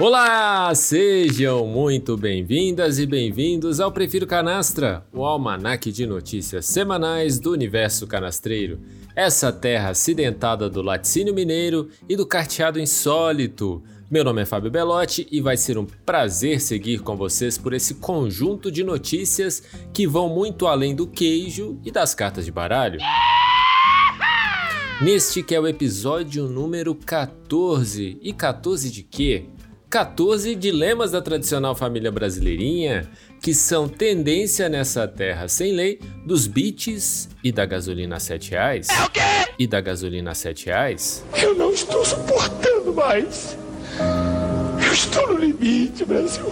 Olá, sejam muito bem-vindas e bem-vindos ao Prefiro Canastra, o almanaque de notícias semanais do universo canastreiro. Essa terra acidentada do laticínio mineiro e do carteado insólito. Meu nome é Fábio Belotti e vai ser um prazer seguir com vocês por esse conjunto de notícias que vão muito além do queijo e das cartas de baralho. Neste que é o episódio número 14. E 14 de quê? 14 dilemas da tradicional família brasileirinha, que são tendência nessa terra sem lei dos bits e da gasolina a 7 reais. É o quê? E da gasolina a 7 reais. Eu não estou suportando mais. Eu estou no limite, Brasil.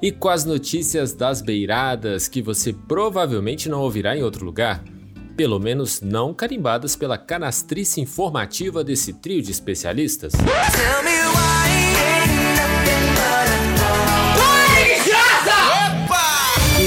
E com as notícias das beiradas que você provavelmente não ouvirá em outro lugar. Pelo menos não carimbadas pela canastrice informativa desse trio de especialistas. Tell me why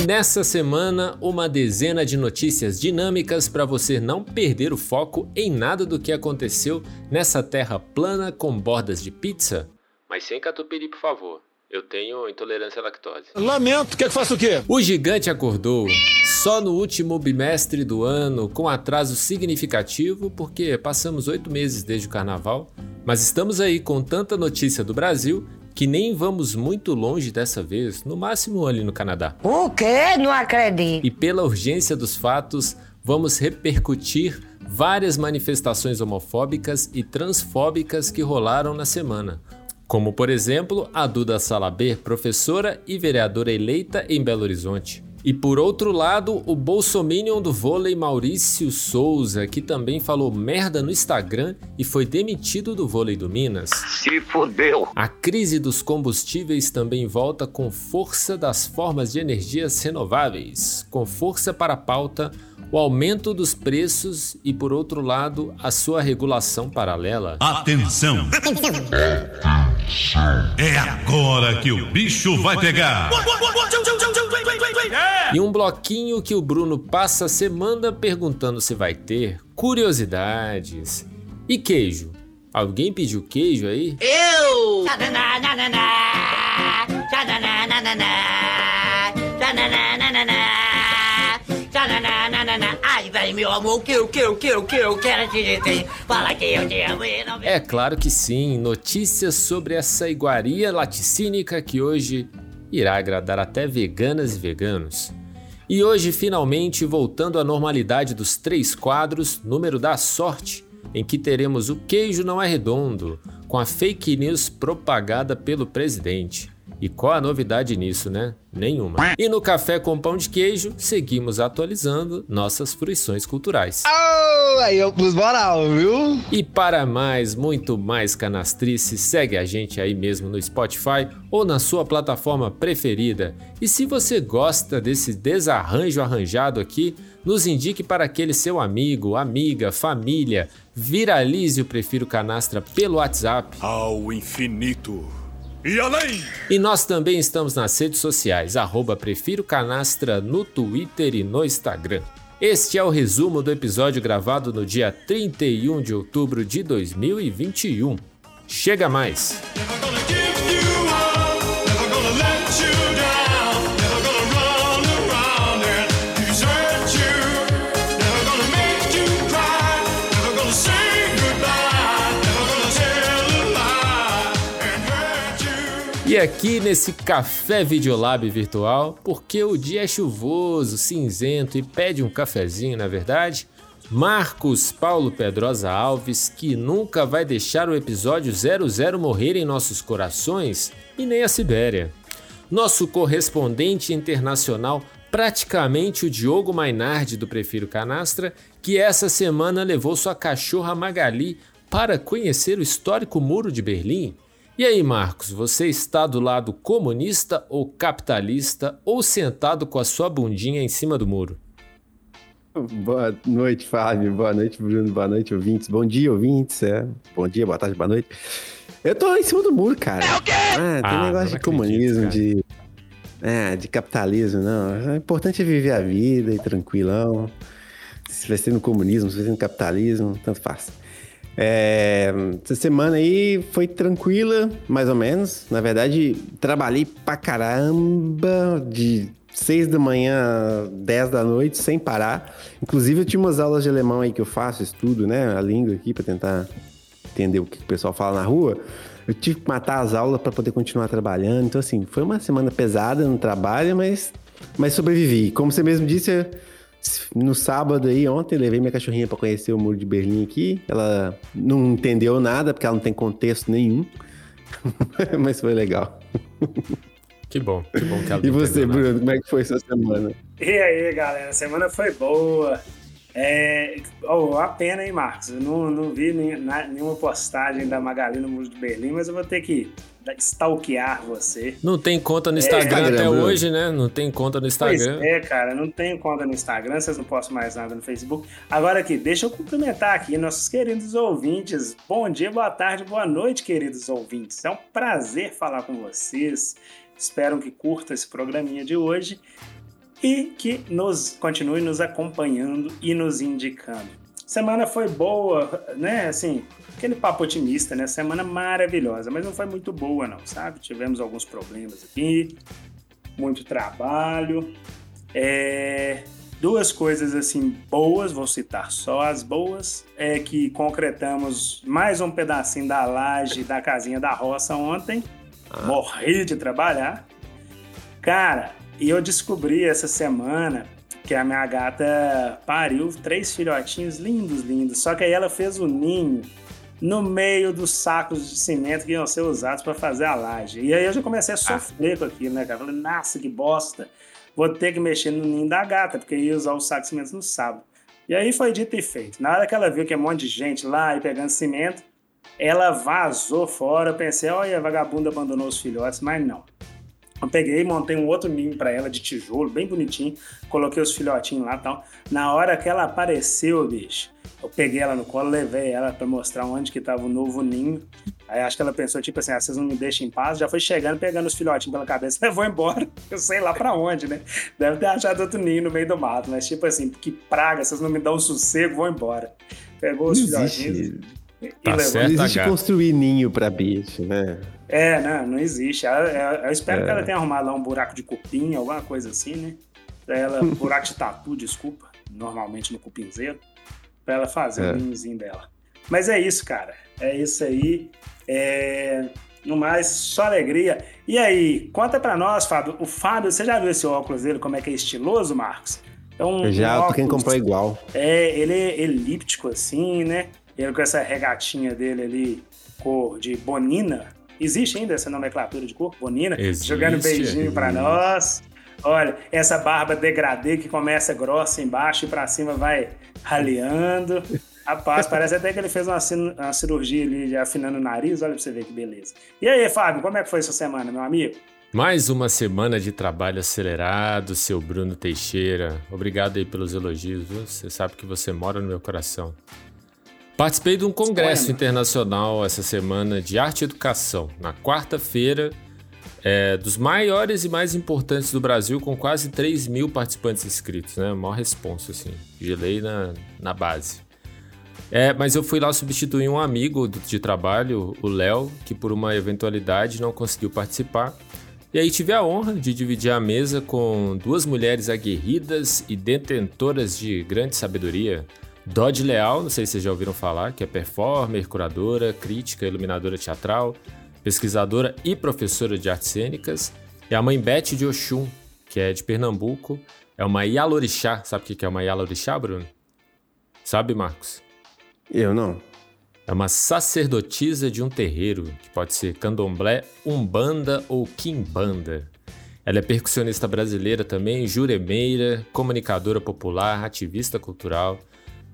E nessa semana, uma dezena de notícias dinâmicas para você não perder o foco em nada do que aconteceu nessa terra plana com bordas de pizza. Mas sem catupiry, por favor. Eu tenho intolerância à lactose. Lamento, quer que faça o quê? O gigante acordou só no último bimestre do ano, com atraso significativo, porque passamos oito meses desde o carnaval. Mas estamos aí com tanta notícia do Brasil que nem vamos muito longe dessa vez, no máximo ali no Canadá. O quê? Não acredito. E pela urgência dos fatos, vamos repercutir várias manifestações homofóbicas e transfóbicas que rolaram na semana. Como, por exemplo, a Duda Salaber, professora e vereadora eleita em Belo Horizonte. E por outro lado, o bolsominion do vôlei Maurício Souza, que também falou merda no Instagram e foi demitido do vôlei do Minas. Se fodeu! A crise dos combustíveis também volta com força das formas de energias renováveis, com força para a pauta o aumento dos preços e, por outro lado, a sua regulação paralela. Atenção! Atenção! É agora que o bicho vai pegar! E um bloquinho que o Bruno passa a semana perguntando se vai ter curiosidades. E queijo? Alguém pediu queijo aí? Eu! Meu amor, que, que, que, que eu quero te dizer? Fala que eu te amo e não... É claro que sim, notícias sobre essa iguaria laticínica que hoje irá agradar até veganas e veganos. E hoje, finalmente, voltando à normalidade dos três quadros, número da sorte, em que teremos o queijo não é redondo, com a fake news propagada pelo presidente. E qual a novidade nisso, né? Nenhuma. E no Café com Pão de Queijo, seguimos atualizando nossas fruições culturais. Oh, aí eu pus moral, viu? E para mais, muito mais canastrice, segue a gente aí mesmo no Spotify ou na sua plataforma preferida. E se você gosta desse desarranjo arranjado aqui, nos indique para aquele seu amigo, amiga, família. Viralize o Prefiro Canastra pelo WhatsApp. Ao infinito e além! E nós também estamos nas redes sociais, arroba Prefiro Canastra no Twitter e no Instagram. Este é o resumo do episódio gravado no dia 31 de outubro de 2021. Chega mais! E aqui nesse café Videolab virtual, porque o dia é chuvoso, cinzento e pede um cafezinho, na verdade, Marcos Paulo Pedrosa Alves, que nunca vai deixar o episódio 00 morrer em nossos corações, e nem a Sibéria. Nosso correspondente internacional, praticamente o Diogo Mainardi do Prefiro Canastra, que essa semana levou sua cachorra Magali para conhecer o histórico Muro de Berlim e aí, Marcos, você está do lado comunista ou capitalista ou sentado com a sua bundinha em cima do muro? Boa noite, Fábio. Boa noite, Bruno. Boa noite, ouvintes. Bom dia, ouvintes. É. Bom dia, boa tarde, boa noite. Eu tô em cima do muro, cara. É o quê? Ah, tem ah, negócio de comunismo, de. É, de capitalismo, não. O importante é viver a vida e tranquilão. Se vai ser no comunismo, se vai ser no capitalismo, tanto faz. É, essa semana aí foi tranquila, mais ou menos. Na verdade, trabalhei pra caramba de 6 da manhã, 10 da noite, sem parar. Inclusive, eu tinha umas aulas de alemão aí que eu faço, estudo, né? A língua aqui pra tentar entender o que o pessoal fala na rua. Eu tive que matar as aulas para poder continuar trabalhando. Então, assim, foi uma semana pesada no trabalho, mas, mas sobrevivi. Como você mesmo disse, no sábado aí, ontem, levei minha cachorrinha para conhecer o Muro de Berlim aqui. Ela não entendeu nada, porque ela não tem contexto nenhum. mas foi legal. Que bom, que bom que ela E você, Bruno, como é que foi essa semana? E aí, galera, a semana foi boa. É, oh, a pena, hein, Marcos? Eu não, não vi nem, na, nenhuma postagem da Magali no Muro de Berlim, mas eu vou ter que stalkear você. Não tem conta no Instagram é, até hoje, né? Não tem conta no Instagram. Pois é, cara, não tem conta no Instagram, vocês não postam mais nada no Facebook. Agora aqui, deixa eu cumprimentar aqui nossos queridos ouvintes. Bom dia, boa tarde, boa noite, queridos ouvintes. É um prazer falar com vocês. Espero que curta esse programinha de hoje e que nos continue nos acompanhando e nos indicando. Semana foi boa, né? Assim, aquele papo otimista, né? Semana maravilhosa, mas não foi muito boa, não, sabe? Tivemos alguns problemas aqui, muito trabalho. É, duas coisas assim boas, vou citar só as boas, é que concretamos mais um pedacinho da laje da casinha da roça ontem. Ah. Morri de trabalhar. Cara, e eu descobri essa semana que a minha gata pariu três filhotinhos lindos, lindos. Só que aí ela fez o ninho no meio dos sacos de cimento que iam ser usados para fazer a laje. E aí eu já comecei a ah. sofrer ah. com aquilo, né, cara? Falei, nossa, que bosta. Vou ter que mexer no ninho da gata, porque ia usar os sacos de cimento no sábado. E aí foi dito e feito. Na hora que ela viu que é um monte de gente lá e pegando cimento, ela vazou fora. Eu pensei, olha, a vagabunda abandonou os filhotes, mas não. Eu peguei, montei um outro ninho para ela de tijolo, bem bonitinho, coloquei os filhotinhos lá e tal. Na hora que ela apareceu, bicho, eu peguei ela no colo, levei ela para mostrar onde que tava o novo ninho. Aí acho que ela pensou, tipo assim, ah, vocês não me deixam em paz. Já foi chegando, pegando os filhotinhos pela cabeça, levou embora. Eu sei lá para onde, né? Deve ter achado outro ninho no meio do mato, mas tipo assim, que praga, vocês não me dão sossego, vou embora. Pegou os filhotinhos. Tá certo, não existe construir ninho para bicho, né? É, não, não existe. Eu, eu, eu espero é. que ela tenha arrumado lá um buraco de cupim, alguma coisa assim, né? Pra ela, buraco de tatu, desculpa, normalmente no cupinzeiro, pra ela fazer é. o ninhozinho dela. Mas é isso, cara. É isso aí. É... No mais, só alegria. E aí, conta pra nós, Fábio. O Fábio, você já viu esse óculos dele, como é que é estiloso, Marcos? É um, já, um óculos, quem comprou igual. É, ele é elíptico assim, né? Ele com essa regatinha dele ali, cor de bonina. Existe ainda essa nomenclatura de cor? Bonina? Existe, jogando beijinho para nós. Olha, essa barba degradê que começa grossa embaixo e para cima vai raleando. Rapaz, parece até que ele fez uma, uma cirurgia ali afinando o nariz. Olha pra você ver que beleza. E aí, Fábio, como é que foi essa semana, meu amigo? Mais uma semana de trabalho acelerado, seu Bruno Teixeira. Obrigado aí pelos elogios, viu? Você sabe que você mora no meu coração. Participei de um congresso internacional essa semana de arte e educação, na quarta-feira, é, dos maiores e mais importantes do Brasil, com quase 3 mil participantes inscritos, né? Maior responsa, assim. Gelei na, na base. É, mas eu fui lá substituir um amigo de trabalho, o Léo, que por uma eventualidade não conseguiu participar. E aí tive a honra de dividir a mesa com duas mulheres aguerridas e detentoras de grande sabedoria, Dodge Leal, não sei se vocês já ouviram falar, que é performer, curadora, crítica, iluminadora teatral, pesquisadora e professora de artes cênicas. E a mãe Beth de Oxum, que é de Pernambuco, é uma Yalorixá. Sabe o que é uma Yalorixá, Bruno? Sabe, Marcos? Eu não. É uma sacerdotisa de um terreiro, que pode ser candomblé, umbanda ou quimbanda. Ela é percussionista brasileira também, juremeira, comunicadora popular, ativista cultural,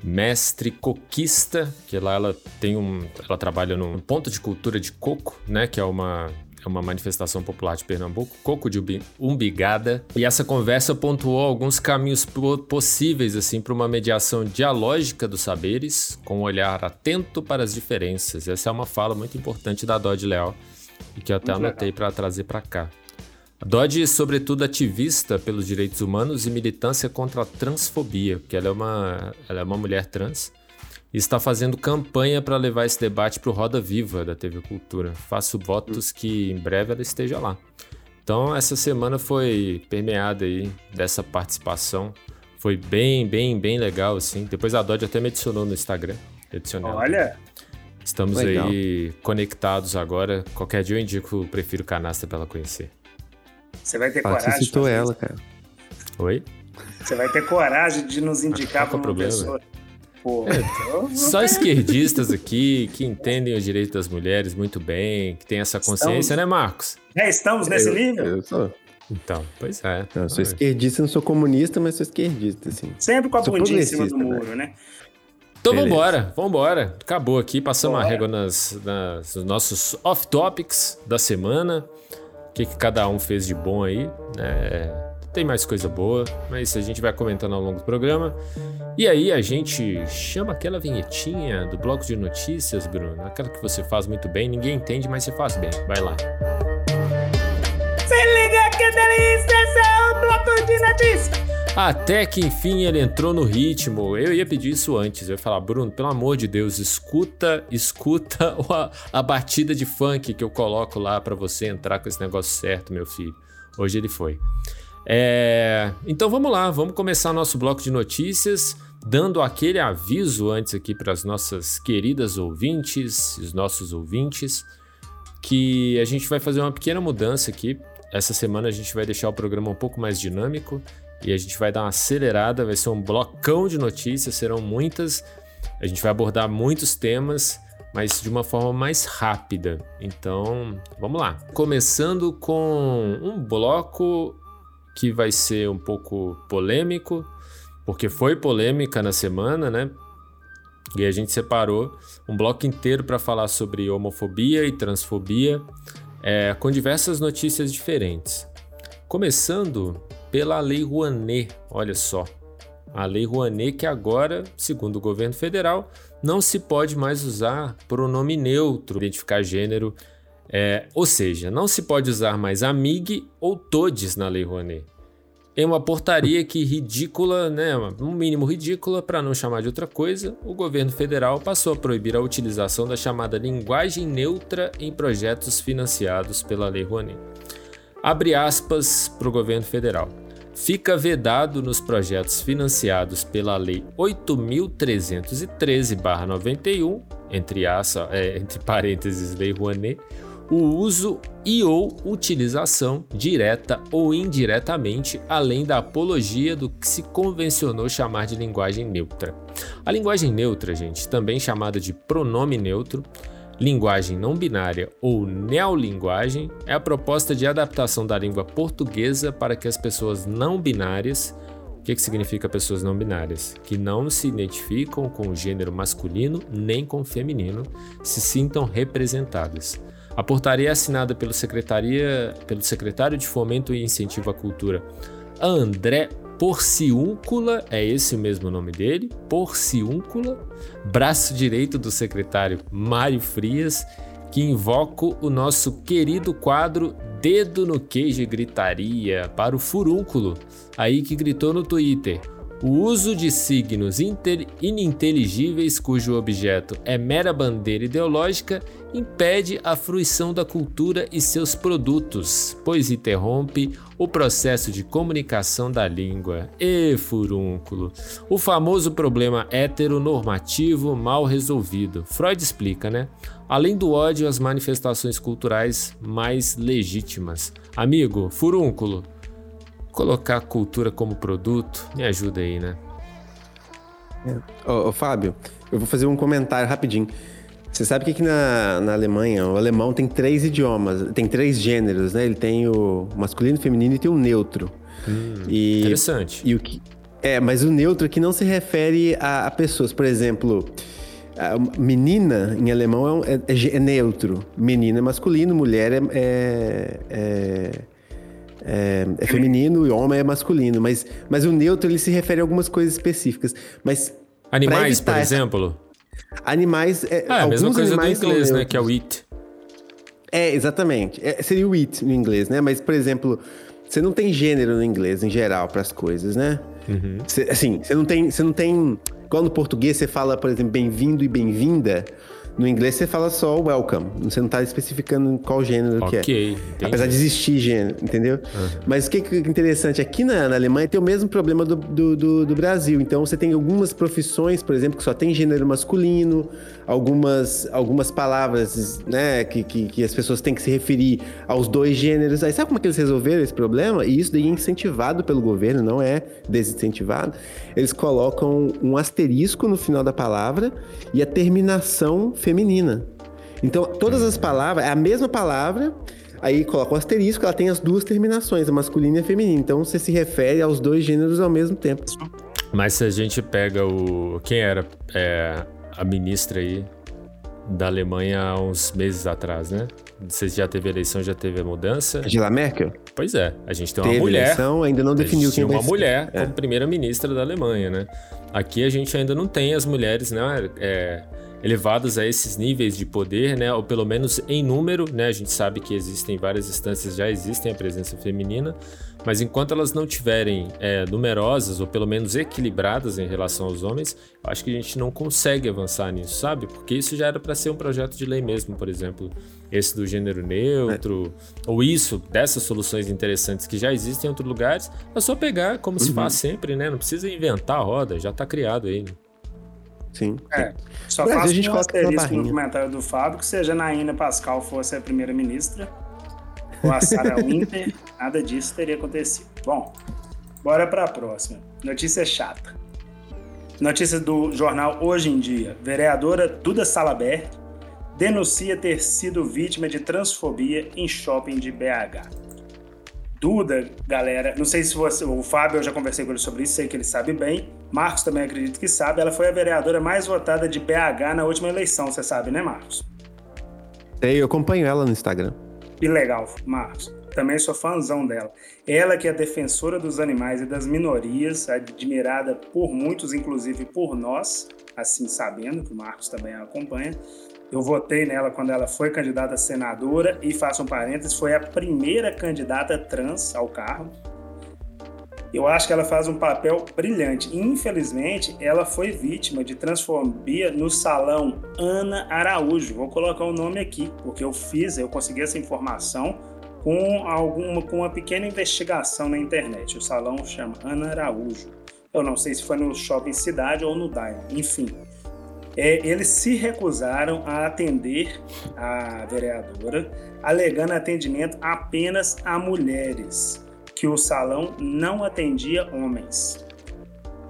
mestre coquista, que lá ela tem um, ela trabalha num ponto de cultura de coco, né, que é uma é uma manifestação popular de Pernambuco, coco de umbigada. E essa conversa pontuou alguns caminhos possíveis assim para uma mediação dialógica dos saberes, com um olhar atento para as diferenças. Essa é uma fala muito importante da Dodge Leal e que eu até muito anotei para trazer para cá. Dodge, sobretudo, ativista pelos direitos humanos e militância contra a transfobia, porque ela é uma, ela é uma mulher trans. e está fazendo campanha para levar esse debate para o Roda Viva da TV Cultura. Faço votos que em breve ela esteja lá. Então essa semana foi permeada aí dessa participação. Foi bem, bem, bem legal assim. Depois a Dodge até me adicionou no Instagram. Adicionei Olha, Estamos Legal. aí conectados agora. Qualquer dia eu indico o Prefiro Canastra para ela conhecer. Você vai ter Fala coragem. você citou fazer ela, isso? cara. Oi? Você vai ter coragem de nos indicar para é o uma problema? pessoa. Pô, É, então, Só esquerdistas aqui que entendem os direitos das mulheres muito bem, que tem essa consciência, Estamos- né, Marcos? já estamos nesse eu, nível? Eu sou, Então, pois é. não, eu sou esquerdista, não sou comunista, mas sou esquerdista, assim. Sempre com a bundinha em cima do progressista, muro, né? Então Beleza. vambora, vambora. Acabou aqui, passamos a Bora. régua nas, nas- nos nossos off-topics da semana. Que, que cada um fez de bom aí. né? tem mais coisa boa, mas a gente vai comentando ao longo do programa. E aí a gente chama aquela vinhetinha do bloco de notícias, Bruno. Aquela que você faz muito bem, ninguém entende, mas você faz bem. Vai lá. Se liga que delícia, esse é o bloco de notícias. Até que enfim ele entrou no ritmo. Eu ia pedir isso antes. Eu ia falar, Bruno, pelo amor de Deus, escuta, escuta a, a batida de funk que eu coloco lá pra você entrar com esse negócio certo, meu filho. Hoje ele foi. É, Então vamos lá, vamos começar nosso bloco de notícias, dando aquele aviso antes aqui para as nossas queridas ouvintes, os nossos ouvintes, que a gente vai fazer uma pequena mudança aqui. Essa semana a gente vai deixar o programa um pouco mais dinâmico e a gente vai dar uma acelerada, vai ser um blocão de notícias, serão muitas. A gente vai abordar muitos temas, mas de uma forma mais rápida. Então, vamos lá. Começando com um bloco que vai ser um pouco polêmico, porque foi polêmica na semana, né? E a gente separou um bloco inteiro para falar sobre homofobia e transfobia, é, com diversas notícias diferentes. Começando pela Lei Rouanet, olha só. A Lei Rouanet que agora, segundo o governo federal, não se pode mais usar pronome neutro, identificar gênero, é, ou seja, não se pode usar mais amig ou todes na Lei Rouanet. É uma portaria que ridícula, né? Um mínimo ridícula, para não chamar de outra coisa, o governo federal passou a proibir a utilização da chamada linguagem neutra em projetos financiados pela Lei Rouanet. Abre aspas para o governo federal. Fica vedado nos projetos financiados pela Lei 8.313-91, entre, é, entre parênteses, Lei Rouanet, o uso e ou utilização direta ou indiretamente, além da apologia do que se convencionou chamar de linguagem neutra. A linguagem neutra, gente, também chamada de pronome neutro, linguagem não binária ou neolinguagem, é a proposta de adaptação da língua portuguesa para que as pessoas não binárias o que, que significa pessoas não binárias? Que não se identificam com o gênero masculino nem com o feminino, se sintam representadas. A portaria é assinada pelo, pelo secretário de Fomento e Incentivo à Cultura, André Porciúncula, é esse o mesmo nome dele, Porciúncula, braço direito do secretário Mário Frias, que invoca o nosso querido quadro Dedo no Queijo e Gritaria para o furúnculo, aí que gritou no Twitter. O uso de signos ininteligíveis cujo objeto é mera bandeira ideológica impede a fruição da cultura e seus produtos, pois interrompe o processo de comunicação da língua. E furúnculo. O famoso problema heteronormativo mal resolvido. Freud explica, né? Além do ódio, as manifestações culturais mais legítimas. Amigo, furúnculo, colocar a cultura como produto, me ajuda aí, né? Ô, ô, Fábio, eu vou fazer um comentário rapidinho. Você sabe que aqui na, na Alemanha, o alemão tem três idiomas, tem três gêneros, né? Ele tem o masculino, o feminino e tem o neutro. e, Interessante. e o que, é, mas o neutro aqui não se refere a, a pessoas. Por exemplo, menina em alemão é, é- é é neutro. Menina é masculino, mulher é, é, é, é- é feminino e homem é masculino. Mas, mas o neutro ele se refere a algumas coisas específicas. Mas Animais, por essa- exemplo. Animais. É, Ah, a mesma coisa do inglês, né? Que é o it. É, exatamente. É, seria o it no inglês, né? Mas, por exemplo, você não tem gênero no inglês em geral para as coisas, né? Uhum. Cê- assim, você não tem, você não tem Quando no português você fala, por exemplo, bem-vindo e bem-vinda, no inglês você fala só welcome. Você não tá especificando qual gênero okay, que é. Entendi. Apesar de existir gênero, entendeu? Uhum. Mas o que é interessante, aqui na, na, Alemanha tem o mesmo problema do, do, do, do, Brasil. Então você tem algumas profissões, por exemplo, que só tem gênero masculino, algumas, algumas palavras né, que, que, que as pessoas têm que se referir aos dois gêneros. Aí sabe como é que eles resolveram esse problema? E isso daí é incentivado pelo governo, não é desincentivado. Eles colocam um asterisco no final da palavra e a terminação feminina. Então, todas as palavras, é a mesma palavra, aí coloca o asterisco, ela tem as duas terminações, a masculina e a feminina. Então, você se refere aos dois gêneros ao mesmo tempo. Mas se a gente pega o. Quem era é, a ministra aí da Alemanha há uns meses atrás, né? Você já teve eleição, já teve a mudança. Angela Merkel? Pois é, a gente tem uma teve mulher. eleição, ainda não definiu quem vai uma mulher é. como primeira-ministra da Alemanha, né? Aqui a gente ainda não tem as mulheres, né? É, elevadas a esses níveis de poder, né, ou pelo menos em número, né, a gente sabe que existem várias instâncias, já existem a presença feminina, mas enquanto elas não tiverem é, numerosas ou pelo menos equilibradas em relação aos homens, eu acho que a gente não consegue avançar nisso, sabe? Porque isso já era para ser um projeto de lei mesmo, por exemplo, esse do gênero neutro, é. ou isso, dessas soluções interessantes que já existem em outros lugares, é só pegar como uhum. se faz sempre, né? Não precisa inventar a roda, já está criado aí. Né? Sim. É. Só Mas faço a gente um asterisco no comentário do Fábio que se a Janaína Pascal fosse a primeira-ministra, ou a Sarah Winter, nada disso teria acontecido. Bom, bora para a próxima. Notícia chata. Notícia do jornal Hoje em Dia. Vereadora Duda Salabert denuncia ter sido vítima de transfobia em shopping de BH. Duda, galera, não sei se você, o Fábio, eu já conversei com ele sobre isso, sei que ele sabe bem. Marcos também acredito que sabe. Ela foi a vereadora mais votada de BH na última eleição, você sabe, né, Marcos? Eu acompanho ela no Instagram. Que legal, Marcos. Também sou fãzão dela. Ela que é defensora dos animais e das minorias, admirada por muitos, inclusive por nós, assim sabendo que o Marcos também a acompanha. Eu votei nela quando ela foi candidata a senadora e, faço um parênteses, foi a primeira candidata trans ao cargo. Eu acho que ela faz um papel brilhante. Infelizmente, ela foi vítima de transfobia no salão Ana Araújo. Vou colocar o nome aqui, porque eu fiz, eu consegui essa informação com alguma com uma pequena investigação na internet. O salão chama Ana Araújo. Eu não sei se foi no Shopping Cidade ou no Daimon. Enfim, é, eles se recusaram a atender a vereadora, alegando atendimento apenas a mulheres, que o salão não atendia homens.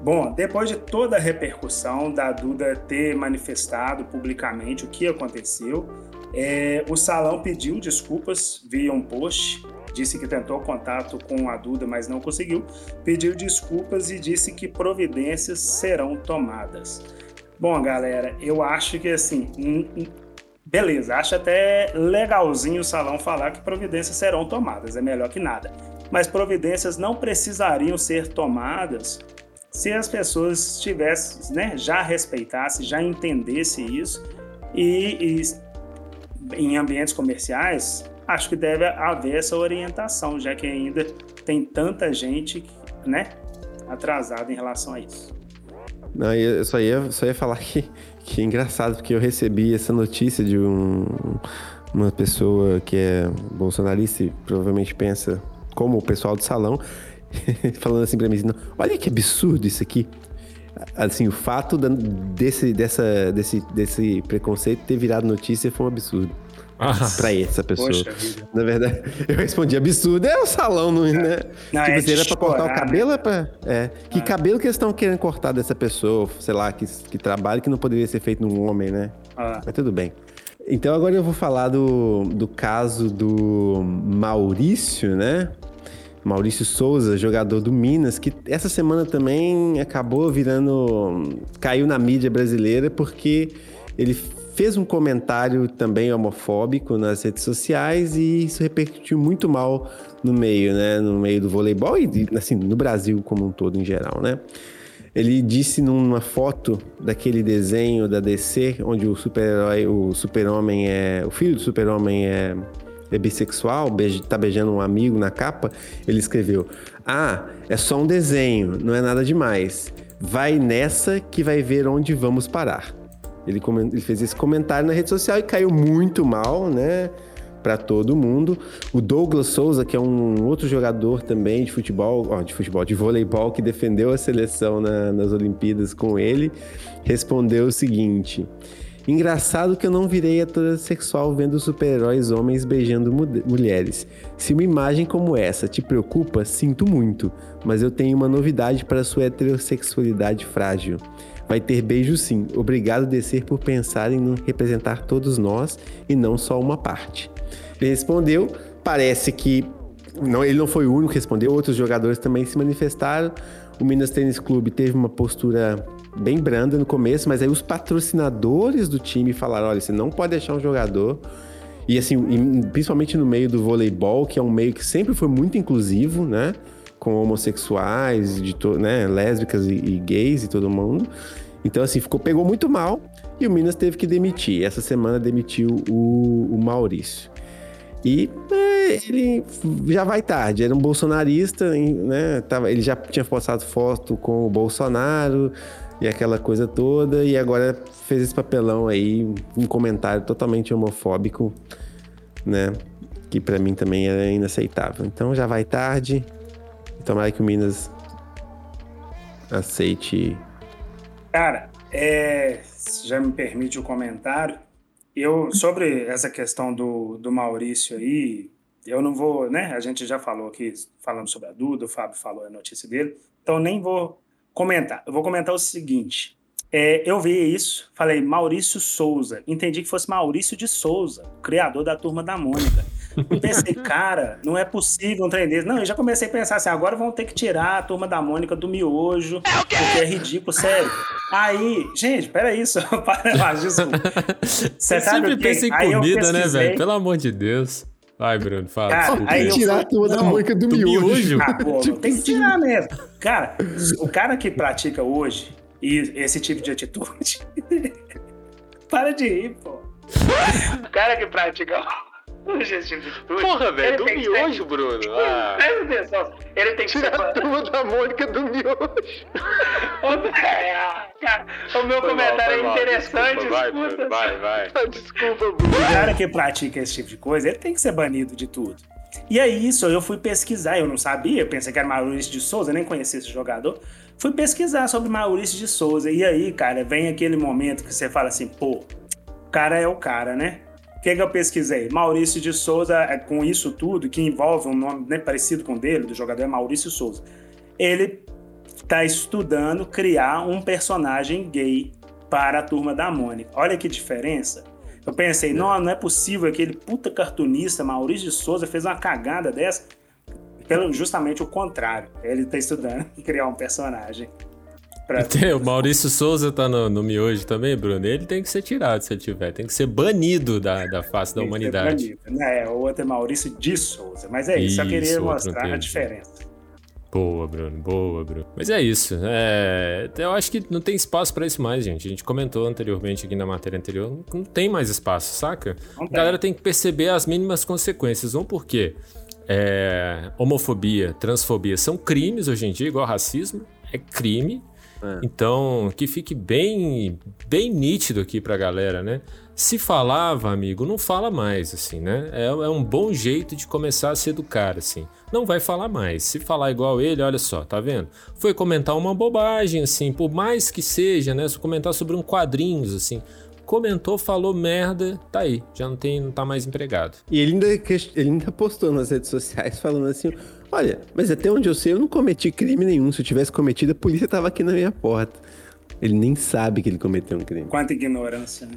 Bom, depois de toda a repercussão da Duda ter manifestado publicamente o que aconteceu, é, o salão pediu desculpas via um post, disse que tentou contato com a Duda, mas não conseguiu, pediu desculpas e disse que providências serão tomadas. Bom, galera, eu acho que assim, beleza, acho até legalzinho o salão falar que providências serão tomadas, é melhor que nada. Mas providências não precisariam ser tomadas se as pessoas tivessem, né, já respeitassem, já entendessem isso e, e em ambientes comerciais, acho que deve haver essa orientação, já que ainda tem tanta gente, né, atrasada em relação a isso. Não, eu só ia, só ia falar que, que é engraçado, porque eu recebi essa notícia de um, uma pessoa que é bolsonarista e provavelmente pensa como o pessoal do salão, falando assim pra mim, assim, olha que absurdo isso aqui. Assim, o fato desse, dessa, desse, desse preconceito ter virado notícia foi um absurdo. Ah. Pra essa pessoa. Na verdade, eu respondi absurdo. É o salão, não, é. né? Não, tipo, é assim, era pra cortar o cabelo? É pra, é. Que ah. cabelo que eles estão querendo cortar dessa pessoa, sei lá, que, que trabalho que não poderia ser feito num homem, né? Ah. Mas tudo bem. Então agora eu vou falar do, do caso do Maurício, né? Maurício Souza, jogador do Minas, que essa semana também acabou virando. caiu na mídia brasileira porque ele fez um comentário também homofóbico nas redes sociais e isso repercutiu muito mal no meio, né? No meio do voleibol e, assim, no Brasil como um todo em geral, né? Ele disse numa foto daquele desenho da DC, onde o super-herói, o super-homem é... O filho do super-homem é, é bissexual, beija, tá beijando um amigo na capa, ele escreveu... Ah, é só um desenho, não é nada demais. vai nessa que vai ver onde vamos parar. Ele, ele fez esse comentário na rede social e caiu muito mal, né? Para todo mundo. O Douglas Souza, que é um outro jogador também de futebol, ó, de futebol, de voleibol, que defendeu a seleção na, nas Olimpíadas com ele, respondeu o seguinte: Engraçado que eu não virei heterossexual vendo super-heróis homens beijando mulheres. Se uma imagem como essa te preocupa, sinto muito, mas eu tenho uma novidade para sua heterossexualidade frágil. Vai ter beijo sim. Obrigado, descer, por pensar em representar todos nós e não só uma parte. Ele respondeu, parece que não, ele não foi o único que respondeu, outros jogadores também se manifestaram. O Minas Tênis Clube teve uma postura bem branda no começo, mas aí os patrocinadores do time falaram: olha, você não pode deixar um jogador. E assim, principalmente no meio do voleibol, que é um meio que sempre foi muito inclusivo, né? Com homossexuais, de né? lésbicas e, e gays e todo mundo. Então, assim, ficou, pegou muito mal e o Minas teve que demitir. Essa semana demitiu o, o Maurício. E é, ele já vai tarde, era um bolsonarista, né? Tava, ele já tinha postado foto com o Bolsonaro, e aquela coisa toda, e agora fez esse papelão aí, um comentário totalmente homofóbico, né? Que para mim também é inaceitável. Então já vai tarde. Tomara que o Minas aceite. Cara, é, se já me permite o um comentário, eu sobre essa questão do, do Maurício aí, eu não vou, né? A gente já falou aqui, falando sobre a Duda, o Fábio falou a notícia dele, então nem vou comentar. Eu vou comentar o seguinte. É, eu vi isso, falei Maurício Souza. Entendi que fosse Maurício de Souza, criador da Turma da Mônica. Eu pensei, cara, não é possível um trem desse. Não, eu já comecei a pensar assim, agora vão ter que tirar a Turma da Mônica do miojo, é porque é ridículo, sério. Aí, gente, peraí, só para lá, desculpa. Você sempre pensa em comida, né, velho? Pelo amor de Deus. Vai, Bruno, fala. Cara, aí tirar a tua da mônica do, do miojo. miojo. Ah, pô, tipo tem que tirar mesmo. Cara, o cara que pratica hoje esse tipo de atitude. para de ir, pô. O cara que pratica Porra, velho, do miojo, ser... Bruno. Ah. Presta atenção. Ele tem que ser. a turma da Mônica do miojo. cara, o meu foi comentário mal, é interessante. Desculpa, vai, Bruno, vai, vai. Desculpa, Bruno. O cara que pratica esse tipo de coisa, ele tem que ser banido de tudo. E é isso, eu fui pesquisar, eu não sabia, eu pensei que era Maurício de Souza, nem conhecia esse jogador. Fui pesquisar sobre Maurício de Souza. E aí, cara, vem aquele momento que você fala assim, pô, o cara é o cara, né? O que, que eu pesquisei? Maurício de Souza, é, com isso tudo, que envolve um nome né, parecido com o dele, do jogador é Maurício Souza. Ele está estudando criar um personagem gay para a turma da Mônica. Olha que diferença. Eu pensei, não, não é possível aquele puta cartunista Maurício de Souza fez uma cagada dessa. Pelo, justamente o contrário. Ele está estudando criar um personagem Pra... O Maurício Souza tá no, no miojo também, Bruno. Ele tem que ser tirado se ele tiver. Tem que ser banido da, da face da humanidade. Banido, né? O outro é Maurício de Souza. Mas é isso, isso eu queria mostrar a diferença. Boa, Bruno, boa, Bruno. Mas é isso. É... Eu acho que não tem espaço para isso mais, gente. A gente comentou anteriormente aqui na matéria anterior. Não tem mais espaço, saca? A galera tem que perceber as mínimas consequências. Um, porque é... homofobia, transfobia são crimes hoje em dia, igual racismo. É crime. É. Então, que fique bem, bem nítido aqui pra galera, né? Se falava, amigo, não fala mais, assim, né? É, é, um bom jeito de começar a se educar, assim. Não vai falar mais. Se falar igual ele, olha só, tá vendo? Foi comentar uma bobagem, assim, por mais que seja, né? Se comentar sobre um quadrinhos, assim comentou, falou merda, tá aí, já não tem, não tá mais empregado. E ele ainda, ele ainda postou nas redes sociais falando assim: olha, mas até onde eu sei, eu não cometi crime nenhum. Se eu tivesse cometido, a polícia tava aqui na minha porta. Ele nem sabe que ele cometeu um crime. Quanta ignorância, né?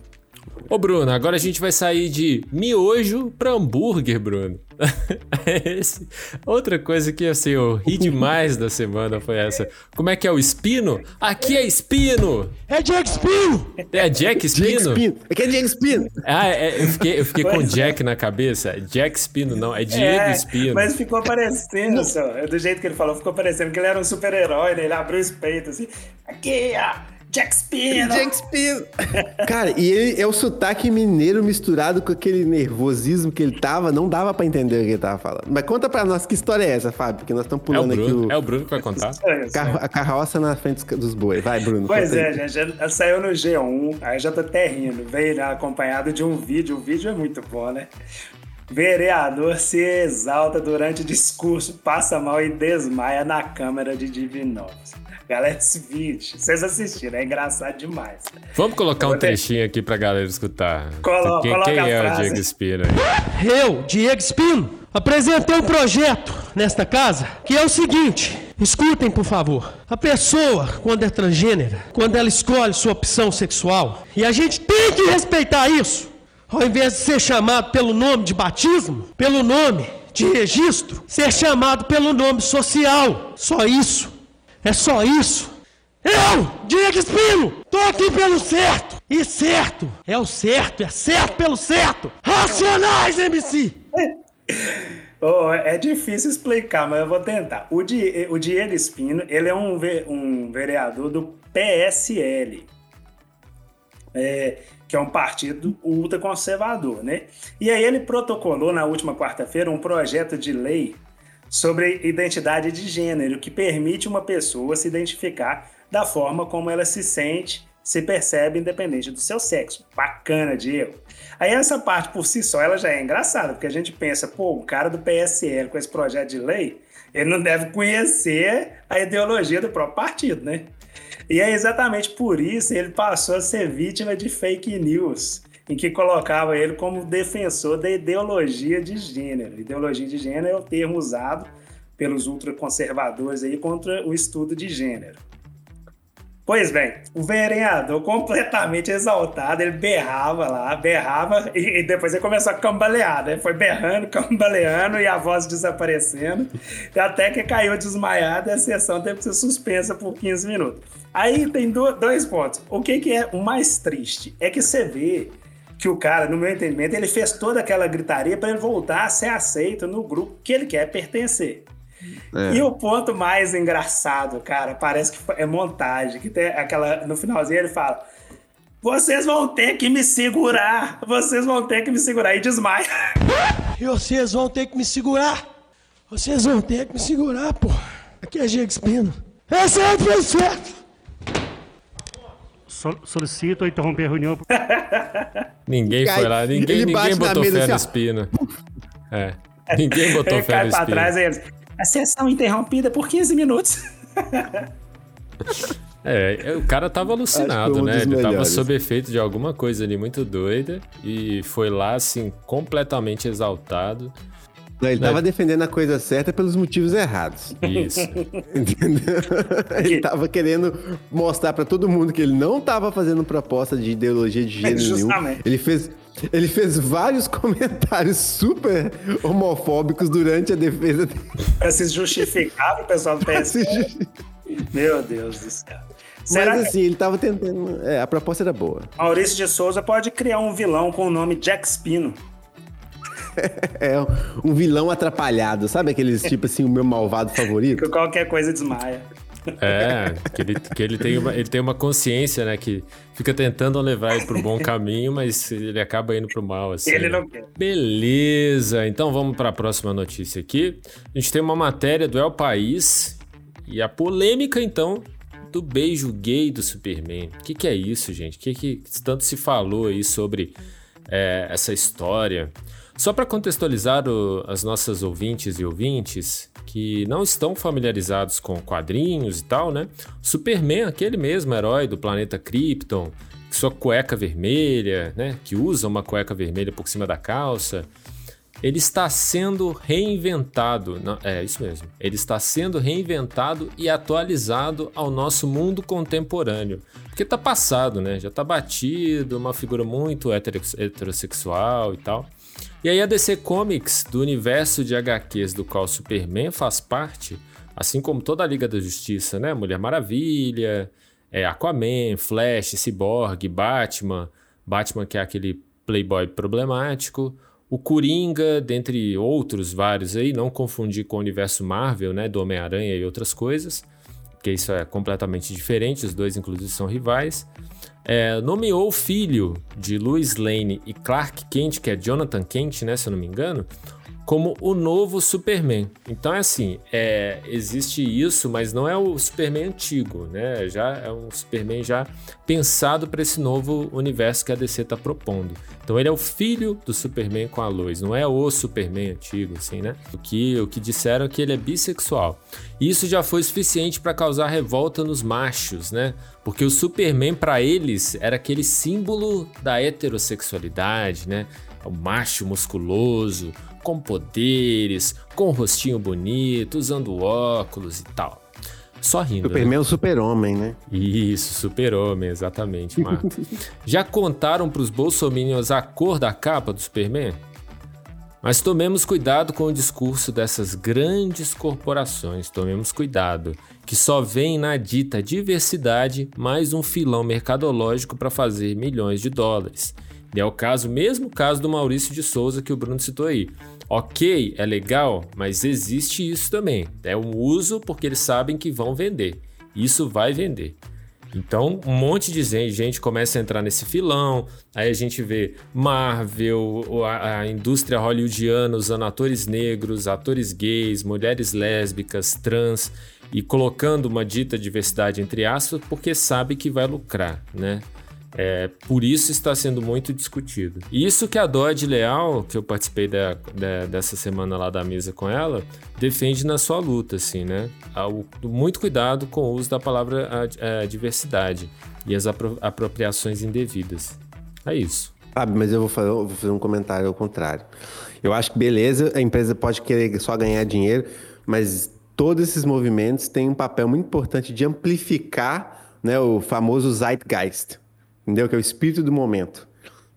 Ô Bruno, agora a gente vai sair de miojo pra hambúrguer, Bruno. Esse. Outra coisa que assim, eu ri demais da semana foi essa. Como é que é o espino? Aqui é espino! É Jack Espino! É Jack Espino? Jack Espino. Aqui é Jack Espino. Ah, é, eu fiquei, eu fiquei com Jack na cabeça. Jack Espino, não, é Diego é, Espino. Mas ficou parecendo, só, do jeito que ele falou, ficou parecendo que ele era um super-herói, né? Ele abriu os peitos assim. Aqui, ó! Jack Spino! Jack Spino! Cara, e ele é o sotaque mineiro misturado com aquele nervosismo que ele tava, não dava pra entender o que ele tava falando. Mas conta pra nós que história é essa, Fábio, porque nós estamos pulando é Bruno, aqui o... É o Bruno que vai contar. Carro, a carroça na frente dos bois. Vai, Bruno. Pois é, gente, já saiu no G1, aí já tô até rindo. Veio acompanhado de um vídeo, o vídeo é muito bom, né? Vereador se exalta durante discurso, passa mal e desmaia na Câmara de Divinópolis. Galera, esse vídeo, vocês assistiram, é engraçado demais. Vamos colocar um trechinho aqui pra galera escutar. Colo quem, quem é frase. o Diego Espino? Eu, Diego Espino, apresentei um projeto nesta casa que é o seguinte. Escutem, por favor. A pessoa, quando é transgênera, quando ela escolhe sua opção sexual, e a gente tem que respeitar isso, ao invés de ser chamado pelo nome de batismo, pelo nome de registro, ser chamado pelo nome social. Só isso. É só isso. Eu, Diego Espino, tô aqui pelo certo. E certo é o certo, é certo pelo certo. Racionais, MC. Oh, é difícil explicar, mas eu vou tentar. O, Di, o Diego Espino, ele é um, um vereador do PSL. É, que é um partido ultraconservador, né? E aí ele protocolou na última quarta-feira um projeto de lei sobre identidade de gênero que permite uma pessoa se identificar da forma como ela se sente, se percebe independente do seu sexo. Bacana, Diego. Aí essa parte por si só ela já é engraçada, porque a gente pensa, pô, o cara do PSL com esse projeto de lei, ele não deve conhecer a ideologia do próprio partido, né? E é exatamente por isso ele passou a ser vítima de fake news, em que colocava ele como defensor da ideologia de gênero. Ideologia de gênero é o termo usado pelos ultraconservadores aí contra o estudo de gênero. Pois bem, o vereador completamente exaltado, ele berrava lá, berrava e, e, depois ele começou a cambalear, né? Foi berrando, cambaleando e a voz desaparecendo, até que caiu desmaiado e a sessão teve que ser suspensa por 15 minutos. Aí tem do, dois pontos. O que, que é o mais triste? É que você vê que o cara, no meu entendimento, ele fez toda aquela gritaria para ele voltar a ser aceito no grupo que ele quer pertencer. É. E o ponto mais engraçado, cara, parece que é montagem, que tem aquela no finalzinho ele fala: "Vocês vão ter que me segurar, vocês vão ter que me segurar" e desmaia. E vocês vão ter que me segurar. Vocês vão ter que me segurar, pô. Aqui é Diego Espino. É certo, foi certo. Solicito interromper a reunião. ninguém foi lá, ninguém, ninguém botou fé no assim, Espino. É. Ninguém botou ele fé cai no pra Espino. trás aí eles, a sessão interrompida por 15 minutos. É, o cara tava alucinado, um né? Ele tava sob efeito de alguma coisa ali muito doida e foi lá, assim, completamente exaltado. Não, ele Né? tava defendendo a coisa certa pelos motivos errados. Isso. Entendeu? Ele tava querendo mostrar pra todo mundo que ele não tava fazendo proposta de ideologia de gênero nenhum. Justamente. Ele fez, ele fez vários comentários super homofóbicos durante a defesa dele. Pra se justificar pro pessoal do PS. Meu Deus do céu. Será Mas que assim, ele tava tentando. É, a proposta era boa. Maurício de Souza pode criar um vilão com o nome Jack Spino? É um vilão atrapalhado, sabe aqueles tipo assim, o meu malvado favorito? Que qualquer coisa desmaia. É, que ele, que ele, tem uma, ele tem uma consciência, né? Que fica tentando levar ele pro bom caminho, mas ele acaba indo pro mal, assim. Ele né? não quer. Beleza, então vamos para a próxima notícia aqui. A gente tem uma matéria do El País e a polêmica, então, do beijo gay do Superman. O que, que é isso, gente? O que, que tanto se falou aí sobre é, essa história? Só para contextualizar o- as nossas ouvintes e ouvintes que não estão familiarizados com quadrinhos e tal, né? Superman, aquele mesmo herói do planeta Krypton, sua cueca vermelha, né? Que usa uma cueca vermelha por cima da calça. Ele está sendo reinventado. não- é isso mesmo. Ele está sendo reinventado e atualizado ao nosso mundo contemporâneo. Porque tá passado, né? Já tá batido, uma figura muito hetero- heterossexual e tal. E aí a DC Comics, do universo de HQs do qual Superman faz parte, assim como toda a Liga da Justiça, né? Mulher Maravilha, é, Aquaman, Flash, Cyborg, Batman, Batman que é aquele playboy problemático, o Coringa, dentre outros vários aí, não confundir com o universo Marvel, né? Do Homem-Aranha e outras coisas. porque isso é completamente diferente, os dois inclusive são rivais. É, nomeou o filho de Louis Lane e Clark Kent, que é Jonathan Kent, né, se eu não me engano, como o novo Superman. Então é assim, é, existe isso, mas não é o Superman antigo, né? Já é um Superman já pensado para esse novo universo que a DC está propondo. Então ele é o filho do Superman com a luz, não é o Superman antigo, assim, né? O que, o que disseram é que ele é bissexual. Isso já foi suficiente para causar revolta nos machos, né? Porque o Superman para eles era aquele símbolo da heterossexualidade, né? O macho musculoso, com poderes, com um rostinho bonito, usando óculos e tal. Só rindo. Superman né? é o super-homem, né? Isso, super-homem, exatamente, Marco. Já contaram pros bolsominions a cor da capa do Superman? Mas tomemos cuidado com o discurso dessas grandes corporações, tomemos cuidado, que só vem na dita diversidade mais um filão mercadológico para fazer milhões de dólares. E é o caso, mesmo caso do Maurício de Souza que o Bruno citou aí. Ok, é legal, mas existe isso também. É um uso porque eles sabem que vão vender. Isso vai vender. Então, um monte de gente começa a entrar nesse filão. Aí a gente vê Marvel, a, a, indústria hollywoodiana usando atores negros, atores gays, mulheres lésbicas, trans e colocando uma dita diversidade entre aspas porque sabe que vai lucrar, né? É, por isso está sendo muito discutido. Isso que a Dodge Leal, que eu participei da, da, dessa semana lá da mesa com ela, defende na sua luta, assim, né? muito cuidado com o uso da palavra a, a diversidade e as apro apropriações indevidas. É isso. Sabe, mas eu vou, fazer, eu vou fazer um comentário ao contrário. Eu acho que beleza, a empresa pode querer só ganhar dinheiro, mas todos esses movimentos têm um papel muito importante de amplificar né, o famoso zeitgeist entendeu? Que é o espírito do momento.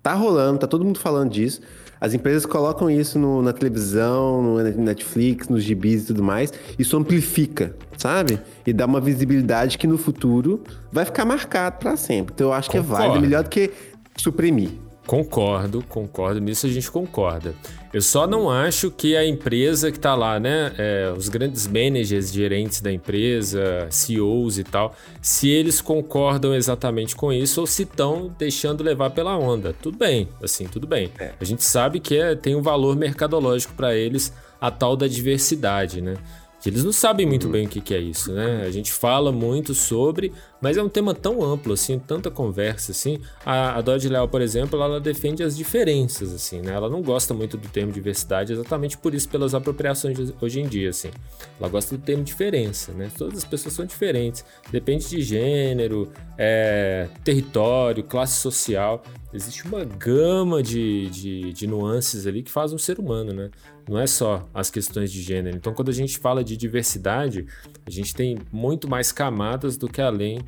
Tá rolando, tá todo mundo falando disso. As empresas colocam isso no, na televisão, no Netflix, nos gibis e tudo mais. Isso amplifica, sabe? E dá uma visibilidade que no futuro vai ficar marcado para sempre. Então eu acho Concordo. que é válido, melhor do que suprimir. Concordo, concordo, nisso a gente concorda. Eu só não acho que a empresa que está lá, né, é, os grandes managers, gerentes da empresa, CEOs e tal, se eles concordam exatamente com isso ou se estão deixando levar pela onda. Tudo bem, assim, tudo bem. É. A gente sabe que é, tem um valor mercadológico para eles a tal da diversidade, né? que eles não sabem muito uhum. bem o que, que é isso, né? A gente fala muito sobre, mas é um tema tão amplo, assim, tanta conversa, assim. A, a Dodge Leal, por exemplo, ela defende as diferenças, assim, né? Ela não gosta muito do termo diversidade exatamente por isso, pelas apropriações de, hoje em dia, assim. Ela gosta do termo diferença, né? Todas as pessoas são diferentes, depende de gênero, é, território, classe social. Existe uma gama de, de, de nuances ali que faz um ser humano, né? Não é só as questões de gênero. Então, quando a gente fala de diversidade, a gente tem muito mais camadas do que além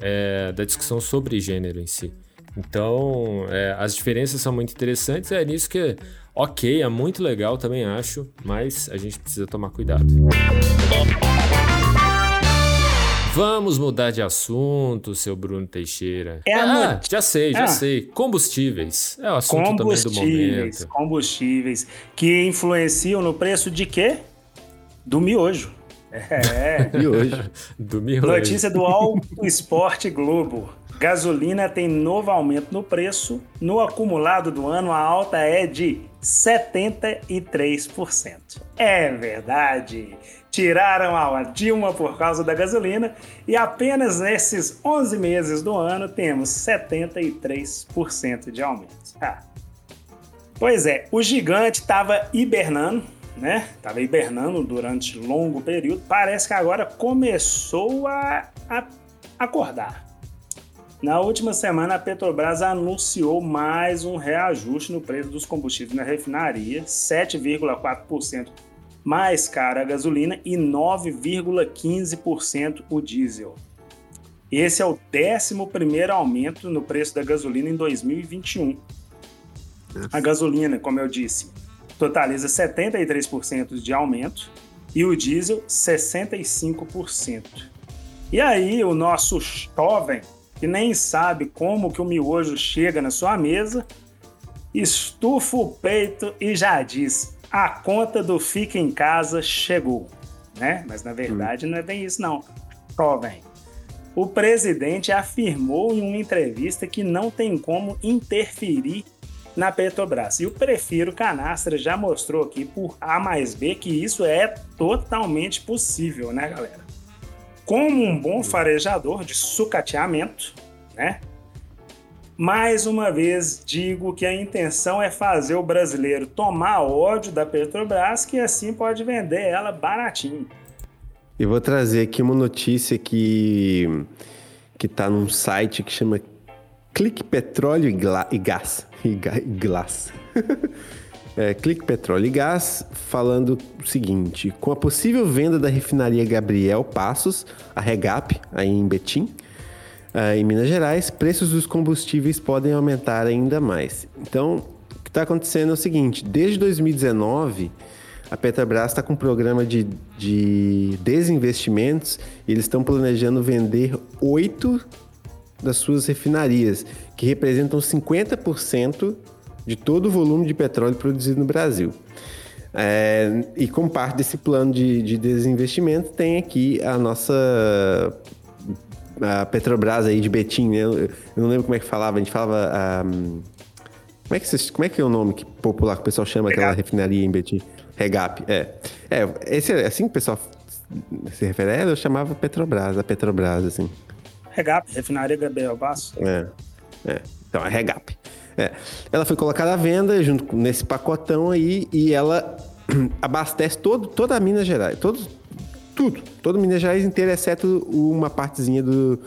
é, da discussão sobre gênero em si. Então, é, as diferenças são muito interessantes. É nisso que, ok, é muito legal, também acho, mas a gente precisa tomar cuidado. Vamos mudar de assunto, seu Bruno Teixeira. É ah, já sei, já ah. sei. Combustíveis. É o assunto também do momento. Combustíveis que influenciam no preço de quê? Do miojo. É. miojo. do miojo. Notícia do Alto Esporte Globo. Gasolina tem novo aumento no preço. No acumulado do ano, a alta é de 73%. É verdade. Tiraram a Dilma por causa da gasolina e apenas nesses 11 meses do ano temos 73% de aumento. Ah. Pois é, o gigante estava hibernando, né? Estava hibernando durante longo período. Parece que agora começou a, a acordar. Na última semana, a Petrobras anunciou mais um reajuste no preço dos combustíveis na refinaria, 7,4% mais cara a gasolina e 9,15% o diesel. Esse é o 11 aumento no preço da gasolina em 2021. A gasolina, como eu disse, totaliza 73% de aumento e o diesel 65%. E aí o nosso jovem, que nem sabe como que o miojo chega na sua mesa, estufa o peito e já diz: a conta do Fica em Casa chegou, né? Mas na verdade não é bem isso não. Provem. O presidente afirmou em uma entrevista que não tem como interferir na Petrobras. E o Prefiro Canastra já mostrou aqui por A mais B que isso é totalmente possível, né, galera? Como um bom farejador de sucateamento, né? Mais uma vez digo que a intenção é fazer o brasileiro tomar ódio da Petrobras, que assim pode vender ela baratinho. Eu vou trazer aqui uma notícia que que está num site que chama Clique Petróleo e, e Gás. E, Gás. é, Clique Petróleo e Gás falando o seguinte: com a possível venda da refinaria Gabriel Passos, a Regap, aí em Betim, Uh, em Minas Gerais, preços dos combustíveis podem aumentar ainda mais. Então, o que está acontecendo é o seguinte: desde 2019, a Petrobras está com um programa de, de desinvestimentos e eles estão planejando vender oito das suas refinarias, que representam 50% de todo o volume de petróleo produzido no Brasil. É, e como parte desse plano de, de desinvestimento, tem aqui a nossa a Petrobras aí de Betim, né? Eu, não lembro como é que falava, a gente falava. Um, como, é que como é que é o nome que popular que o pessoal chama aquela refinaria em Betim? Regap, é. É, esse é assim que o pessoal se refere a ela, eu chamava Petrobras, a Petrobras, assim. Regap, refinaria Gabriel Basso. É, é. Então, é Regap. É. Ela foi colocada à venda junto nesse pacotão aí e ela abastece todo, toda a Minas Gerais, todos, tudo. Todo Minas Gerais inteiro, exceto uma partezinha do,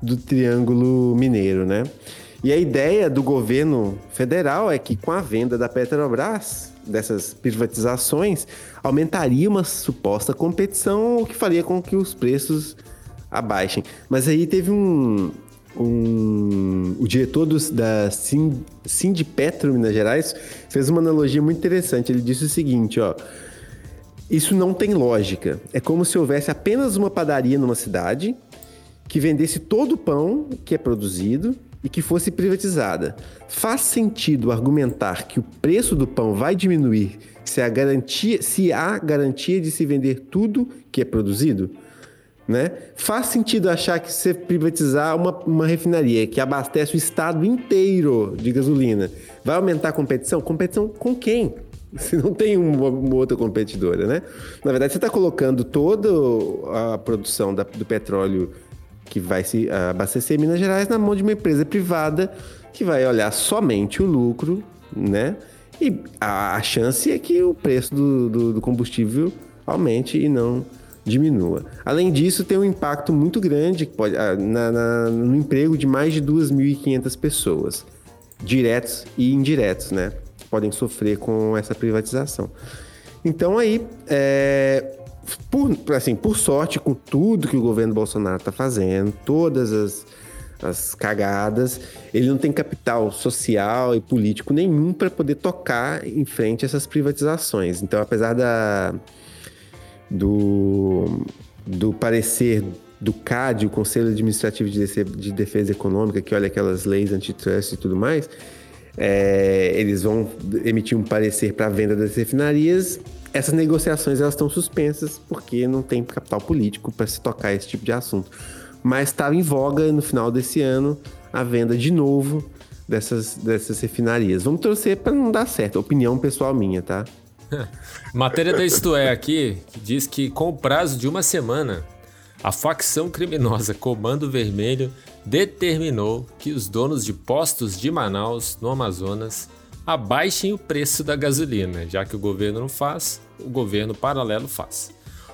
do Triângulo Mineiro, né? E a ideia do governo federal é que com a venda da Petrobras, dessas privatizações, aumentaria uma suposta competição, o que faria com que os preços abaixem. Mas aí teve um. Um o diretor dos, da Sindipetro Minas Gerais fez uma analogia muito interessante. Ele disse o seguinte: ó. Isso não tem lógica. É como se houvesse apenas uma padaria numa cidade que vendesse todo o pão que é produzido e que fosse privatizada. Faz sentido argumentar que o preço do pão vai diminuir se, a garantia, se há garantia de se vender tudo que é produzido? Né? Faz sentido achar que se privatizar uma, uma refinaria que abastece o estado inteiro de gasolina vai aumentar a competição? Competição com quem? Você não tem uma, uma outra competidora, né? Na verdade, você está colocando toda a produção da, do petróleo que vai se abastecer em Minas Gerais na mão de uma empresa privada que vai olhar somente o lucro, né? E a, a chance é que o preço do, do, do combustível aumente e não diminua. Além disso, tem um impacto muito grande pode, na, na, no emprego de mais de 2.500 pessoas, diretos e indiretos, né? podem sofrer com essa privatização. Então aí, é, por, assim, por sorte, com tudo que o governo Bolsonaro está fazendo, todas as, as cagadas, ele não tem capital social e político nenhum para poder tocar em frente a essas privatizações. Então, apesar da, do, do parecer do CAD, o Conselho Administrativo de Defesa Econômica, que olha aquelas leis antitrust e tudo mais, é, eles vão emitir um parecer para a venda das refinarias. Essas negociações elas estão suspensas porque não tem capital político para se tocar esse tipo de assunto. Mas estava em voga no final desse ano a venda de novo dessas, dessas refinarias. Vamos torcer para não dar certo. Opinião pessoal minha, tá? Matéria da Isto É aqui diz que com o prazo de uma semana, a facção criminosa Comando Vermelho determinou que os donos de postos de Manaus, no Amazonas, abaixem o preço da gasolina, já que o governo não faz, o governo paralelo faz.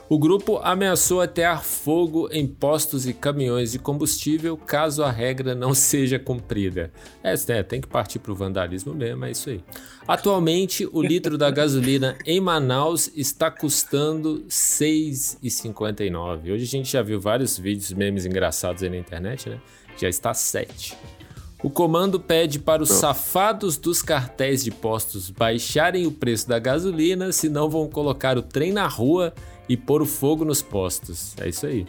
O grupo ameaçou atear fogo em postos e caminhões de combustível caso a regra não seja cumprida. É, é tem que partir para o vandalismo mesmo, é isso aí. Atualmente, o litro da gasolina em Manaus está custando R$ 6,59. Hoje a gente já viu vários vídeos, memes engraçados aí na internet, né? Já está 7. O comando pede para os safados dos cartéis de postos baixarem o preço da gasolina, senão vão colocar o trem na rua e pôr o fogo nos postos. É isso aí.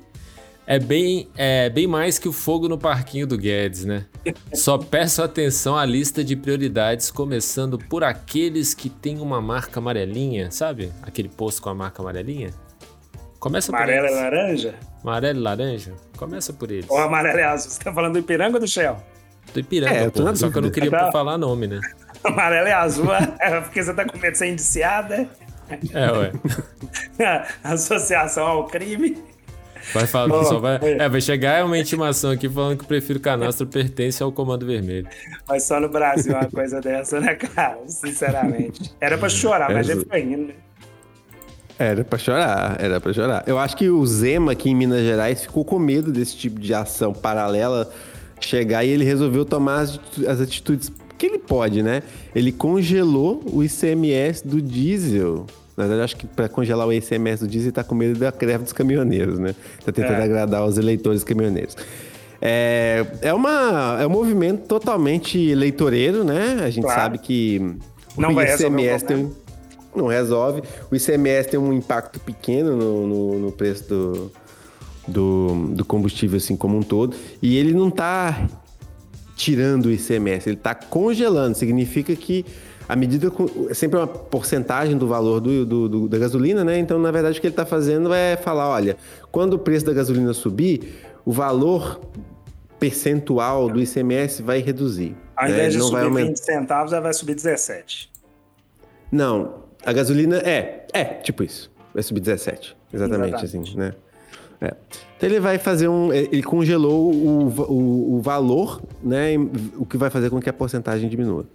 É bem, é bem mais que o fogo no parquinho do Guedes, né? Só peço atenção à lista de prioridades, começando por aqueles que têm uma marca amarelinha, sabe? Aquele posto com a marca amarelinha. Começa Amarela e laranja? Amarelo e laranja? Começa por eles. Ou amarelo e azul. Você tá falando do Ipiranga ou do Shell? Do Ipiranga, É, eu tô porra, na Só que eu não queria Tá. falar nome, né? Amarelo e azul é porque você tá com medo de ser indiciada. É, ué. Associação ao crime. Vai falar, só vai, é. é, vai chegar uma intimação aqui falando que o Prefiro Canastra pertence ao Comando Vermelho. Mas só no Brasil uma coisa dessa, né, cara? Sinceramente. Era pra chorar, mas É, foi indo. né? Era pra chorar, era pra chorar. Eu acho que o Zema aqui em Minas Gerais ficou com medo desse tipo de ação paralela chegar e ele resolveu tomar as atitudes que ele pode, né? Ele congelou o ICMS do diesel. Na verdade, acho que para congelar o ICMS do diesel, ele tá com medo da greve dos caminhoneiros, né? Tá tentando É. agradar os eleitores caminhoneiros. É, é, uma, é um movimento totalmente eleitoreiro, né? A gente Claro. sabe que Não o vai resolver o ICMS tem um não resolve. O ICMS tem um impacto pequeno no, no- no preço do, do, do combustível, assim, como um todo. E ele não está tirando o ICMS, ele está congelando. Significa que a medida é sempre uma porcentagem do valor do, do- do- da gasolina, né? Então, na verdade, o que ele está fazendo é falar: olha, quando o preço da gasolina subir, o valor percentual do ICMS vai reduzir. Ao né? invés Ele de subir aumentar. 20 centavos, ela vai subir 17. Não, a gasolina é, é, tipo isso. Vai subir 17. Exatamente, Exatamente. assim, né? É. Então ele vai fazer um. Ele congelou o, o, o valor, né? O que vai fazer com que a porcentagem diminua.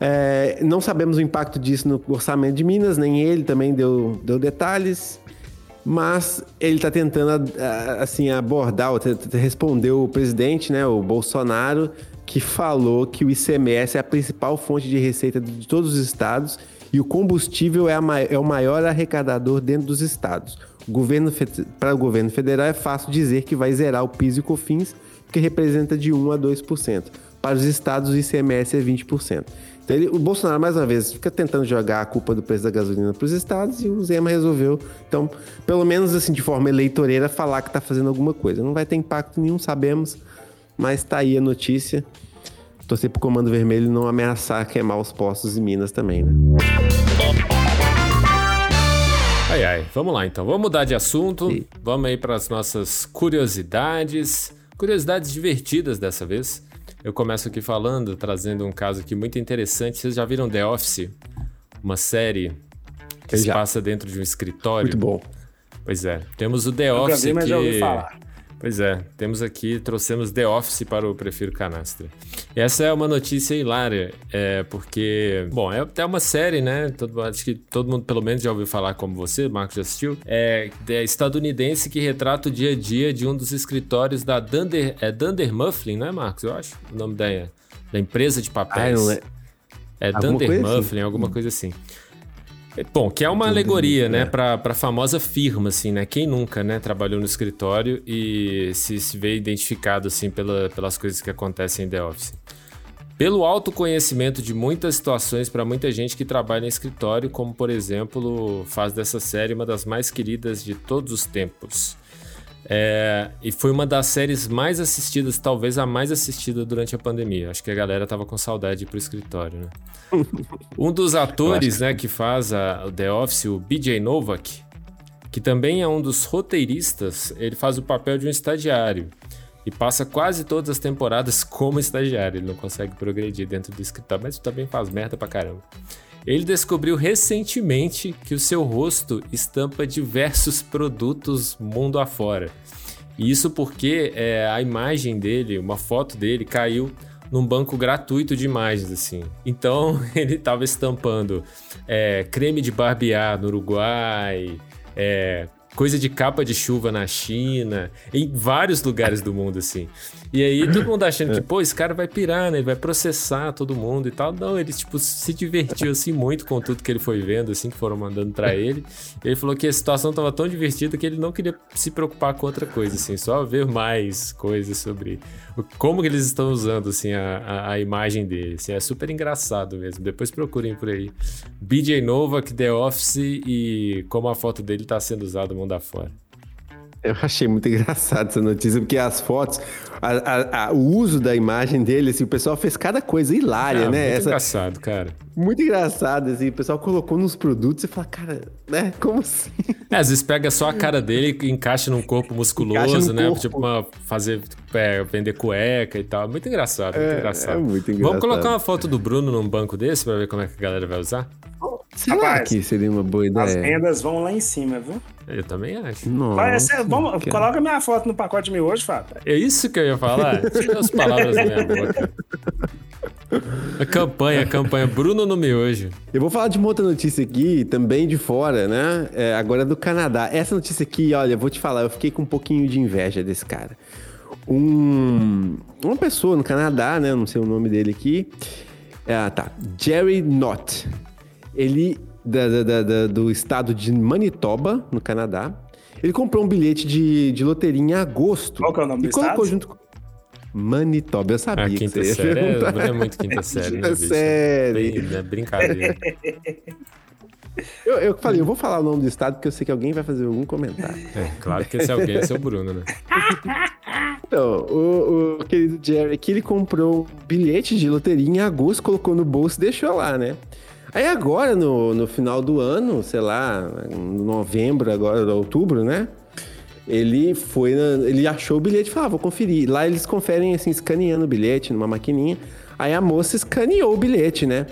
É, não sabemos o impacto disso no orçamento de Minas, nem ele também deu, deu detalhes. Mas ele está tentando assim abordar, responder o presidente, né, o Bolsonaro, que falou que o ICMS é a principal fonte de receita de todos os estados e o combustível é, a é o maior arrecadador dentro dos estados. O para o governo federal é fácil dizer que vai zerar o PIS e o COFINS, porque representa de 1 a 2%. Para os estados, o ICMS é 20%. Então, ele- o Bolsonaro, mais uma vez, fica tentando jogar a culpa do preço da gasolina para os estados e o Zema resolveu, então, pelo menos assim, de forma eleitoreira, falar que está fazendo alguma coisa. Não vai ter impacto nenhum, sabemos, mas tá aí a notícia. Torcer pro Comando Vermelho não ameaçar queimar os postos em Minas também, né? Ai, ai, vamos lá então. Vamos mudar de assunto. Vamos aí para as nossas curiosidades. Curiosidades divertidas dessa vez. Eu começo aqui falando, trazendo um caso aqui muito interessante. Vocês já viram The Office? Uma série que Eu se passa dentro de um escritório. Muito bom. Pois é. Temos o The Nunca Office vi, mas que... já ouvi falar. Pois é, temos aqui, trouxemos The Office para o Prefiro Canastra. E essa é uma notícia hilária, é, porque, bom, é até uma série, né? Todo, acho que todo mundo, pelo menos, já ouviu falar, como você, Marcos, já assistiu. É, é estadunidense que retrata o dia a dia de um dos escritórios da Dunder, é Dunder Mifflin, né, Marcos? Eu acho o nome da, da empresa de Ah, papéis. não é. É Alguma Dunder coisa assim? Alguma coisa assim. É, Bom, que é uma alegoria, né, pra, pra famosa firma, assim, né? Quem nunca, né, trabalhou no escritório e se, se vê identificado, assim, pela, pelas coisas que acontecem em The Office. Pelo autoconhecimento de muitas situações para muita gente que trabalha em escritório, como, por exemplo, faz dessa série uma das mais queridas de todos os tempos. É, e foi uma das séries mais assistidas, talvez a mais assistida durante a pandemia. Acho que a galera tava com saudade pro escritório, né? Um dos atores, né, que faz a, o The Office, o BJ Novak, que também é um dos roteiristas, ele faz o papel de um estagiário e passa quase todas as temporadas como estagiário. Ele não consegue progredir dentro do escritório, mas também faz merda pra caramba. Ele descobriu recentemente que o seu rosto estampa diversos produtos mundo afora. E isso porque é, a imagem dele, uma foto dele, caiu num banco gratuito de imagens, assim. Então, ele estava estampando é, creme de barbear no Uruguai, é, coisa de capa de chuva na China, em vários lugares do mundo, assim. E aí, todo mundo achando que, pô, esse cara vai pirar, né? Ele vai processar todo mundo e tal. Não, ele, tipo, se divertiu, assim, muito com tudo que ele foi vendo, assim, que foram mandando pra ele. Ele falou que a situação tava tão divertida que ele não queria se preocupar com outra coisa, assim, só ver mais coisas sobre como que eles estão usando, assim, a, a, a imagem dele. Assim, é super engraçado mesmo. Depois procurem por aí. BJ Novak, The Office e como a foto dele tá sendo usada mundo afora. Eu achei muito engraçado essa notícia, porque as fotos, a, a, a, o uso da imagem dele, assim, o pessoal fez cada coisa hilária, Ah, né? Muito Essa- engraçado, cara. muito engraçado, assim, o pessoal colocou nos produtos e fala, cara, né? Como assim? É, às vezes pega só a cara dele e encaixa num corpo musculoso, né? corpo. Tipo, uma, fazer, é, vender cueca e tal. Muito engraçado, muito É, engraçado. é muito Vamos engraçado. colocar uma foto do Bruno num banco desse pra ver como é que a galera vai usar? Sei lá Rapaz, que seria uma boa As ideia. vendas vão lá em cima, viu? Eu também acho. Nossa, Vai, essa- vamos, cara. coloca minha foto no pacote de hoje, Fábio. É isso que eu ia falar? Tira as palavras da minha boca. A campanha, a campanha Bruno no miojo. Eu vou falar de uma outra notícia aqui, também de fora, né? É, agora do Canadá. Essa notícia aqui, olha, eu vou te falar, eu fiquei com um pouquinho de inveja desse cara. Um, uma pessoa no Canadá, né? Não sei o nome dele aqui. Ah, tá. Jerry Knott. Ele, da- da- da- do estado de Manitoba, no Canadá. Ele comprou um bilhete de, de loteria em agosto. Qual que é o nome e do colocou estado? junto com. Manitoba, eu sabia A que quinta você ia série. É. Bruno é muito quinta série, né, Quinta bicho? série. Bem- é brincadeira. Eu, eu falei, eu vou falar o nome do estado porque eu sei que alguém vai fazer algum comentário. É, claro que esse alguém é seu Bruno, né? Então, o, o querido Jerry aqui, ele comprou um bilhete de loteria em agosto, colocou no bolso e deixou lá, né? Aí agora, no, no final do ano, sei lá, em novembro, agora, outubro, né? Ele foi, na- ele achou o bilhete e falou, ah, vou conferir. Lá eles conferem, assim, escaneando o bilhete numa maquininha. Aí a moça escaneou o bilhete, né?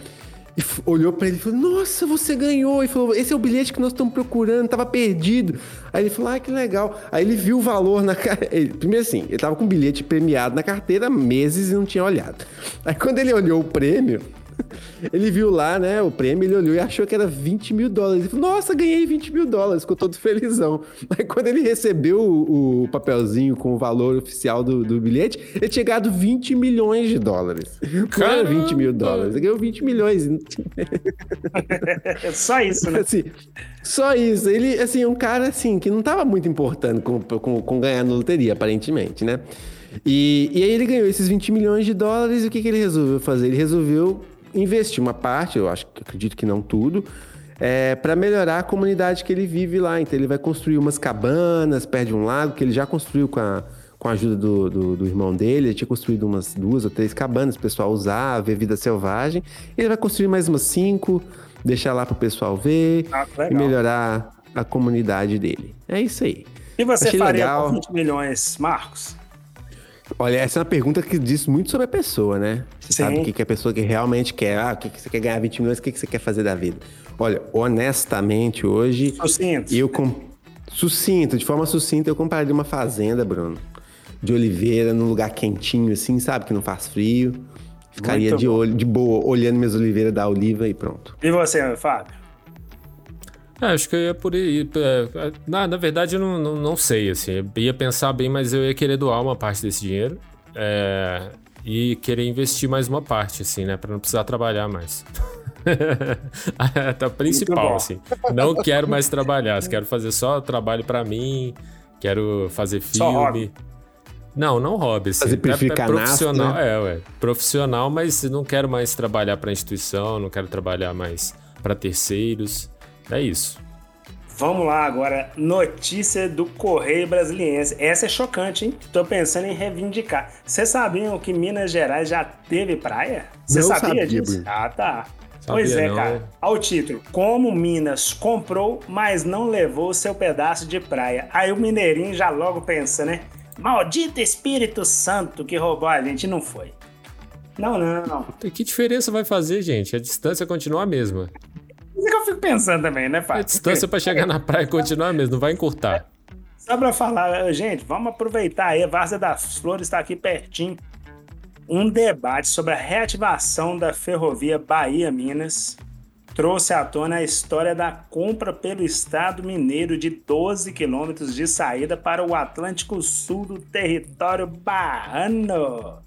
E olhou pra ele e falou, nossa, você ganhou. E falou, esse é o bilhete que nós estamos procurando, tava perdido. Aí ele falou, ah, que legal. Aí ele viu o valor na cara. Primeiro assim, ele tava com o bilhete premiado na carteira meses e não tinha olhado. Aí quando ele olhou o prêmio, ele viu lá, né, o prêmio, ele olhou e achou que era 20 mil dólares. Ele falou, nossa, ganhei 20 mil dólares, ficou todo felizão. Aí quando ele recebeu o, o papelzinho com o valor oficial do, do bilhete, ele tinha ganhado 20 milhões de dólares. Não era 20 mil dólares, ele ganhou 20 milhões. É só isso, né? Assim, só isso. Ele, assim, um cara, assim, que não tava muito importando com, com, com ganhar na loteria, aparentemente, né? E, e aí ele ganhou esses 20 milhões de dólares e o que, que ele resolveu fazer? Ele resolveu investir uma parte, eu acho que acredito que não tudo, é, para melhorar a comunidade que ele vive lá. Então ele vai construir umas cabanas perto de um lago que ele já construiu com a, com a ajuda do, do, do irmão dele. Ele tinha construído umas duas ou três cabanas para o pessoal usar, ver vida selvagem. Ele vai construir mais umas cinco, deixar lá para o pessoal ver Ah, e melhorar a comunidade dele. É isso aí. E você Achei faria legal. com 20 milhões, Marcos? Olha, essa é uma pergunta que diz muito sobre a pessoa, né? Você Sim. sabe o que, que a pessoa que realmente quer. Ah, o que, que você quer ganhar 20 milhões, o que, que você quer fazer da vida? Olha, honestamente, hoje. Sucinto. Eu com... Sucinto, de forma sucinta, eu compraria uma fazenda, Bruno. De oliveira, num lugar quentinho, assim, sabe? Que não faz frio. Ficaria Muito de, olho, de boa, olhando minhas oliveiras da oliva e pronto. E você, Fábio? É, acho que eu ia por aí. é, Na, na verdade, eu não, não, não sei, assim. Eu ia pensar bem, mas eu ia querer doar uma parte desse dinheiro. é, e querer investir mais uma parte, assim, né? Pra não precisar trabalhar mais. tá bom. principal, assim. Não quero mais trabalhar. Quero fazer só trabalho pra mim. Quero fazer filme. Não, não hobby, assim. Fazer É- é profissional, né? é, ué. Profissional, mas não quero mais trabalhar pra instituição, não quero trabalhar mais pra terceiros. É isso. Vamos lá agora, notícia do Correio Brasiliense. Essa é chocante, hein? Tô pensando em reivindicar. Vocês sabiam que Minas Gerais já teve praia? Você sabia sabia, disso? Bruno. Ah, tá. Sabia pois é, não. cara. Ao título, como Minas comprou, mas não levou o seu pedaço de praia. Aí o mineirinho já logo pensa, né? Maldito Espírito Santo que roubou a gente, não foi. Não, não, não. Que diferença vai fazer, gente? A distância continua a mesma. Isso é que eu fico pensando também, né, A Fábio? distância pra chegar na praia continua a mesma, não vai encurtar. Só pra falar, gente, vamos aproveitar aí, a Várzea das Flores está aqui pertinho. Um debate sobre a reativação da ferrovia Bahia-Minas trouxe à tona a história da compra pelo Estado mineiro de 12 quilômetros de saída para o Atlântico Sul do território barrano.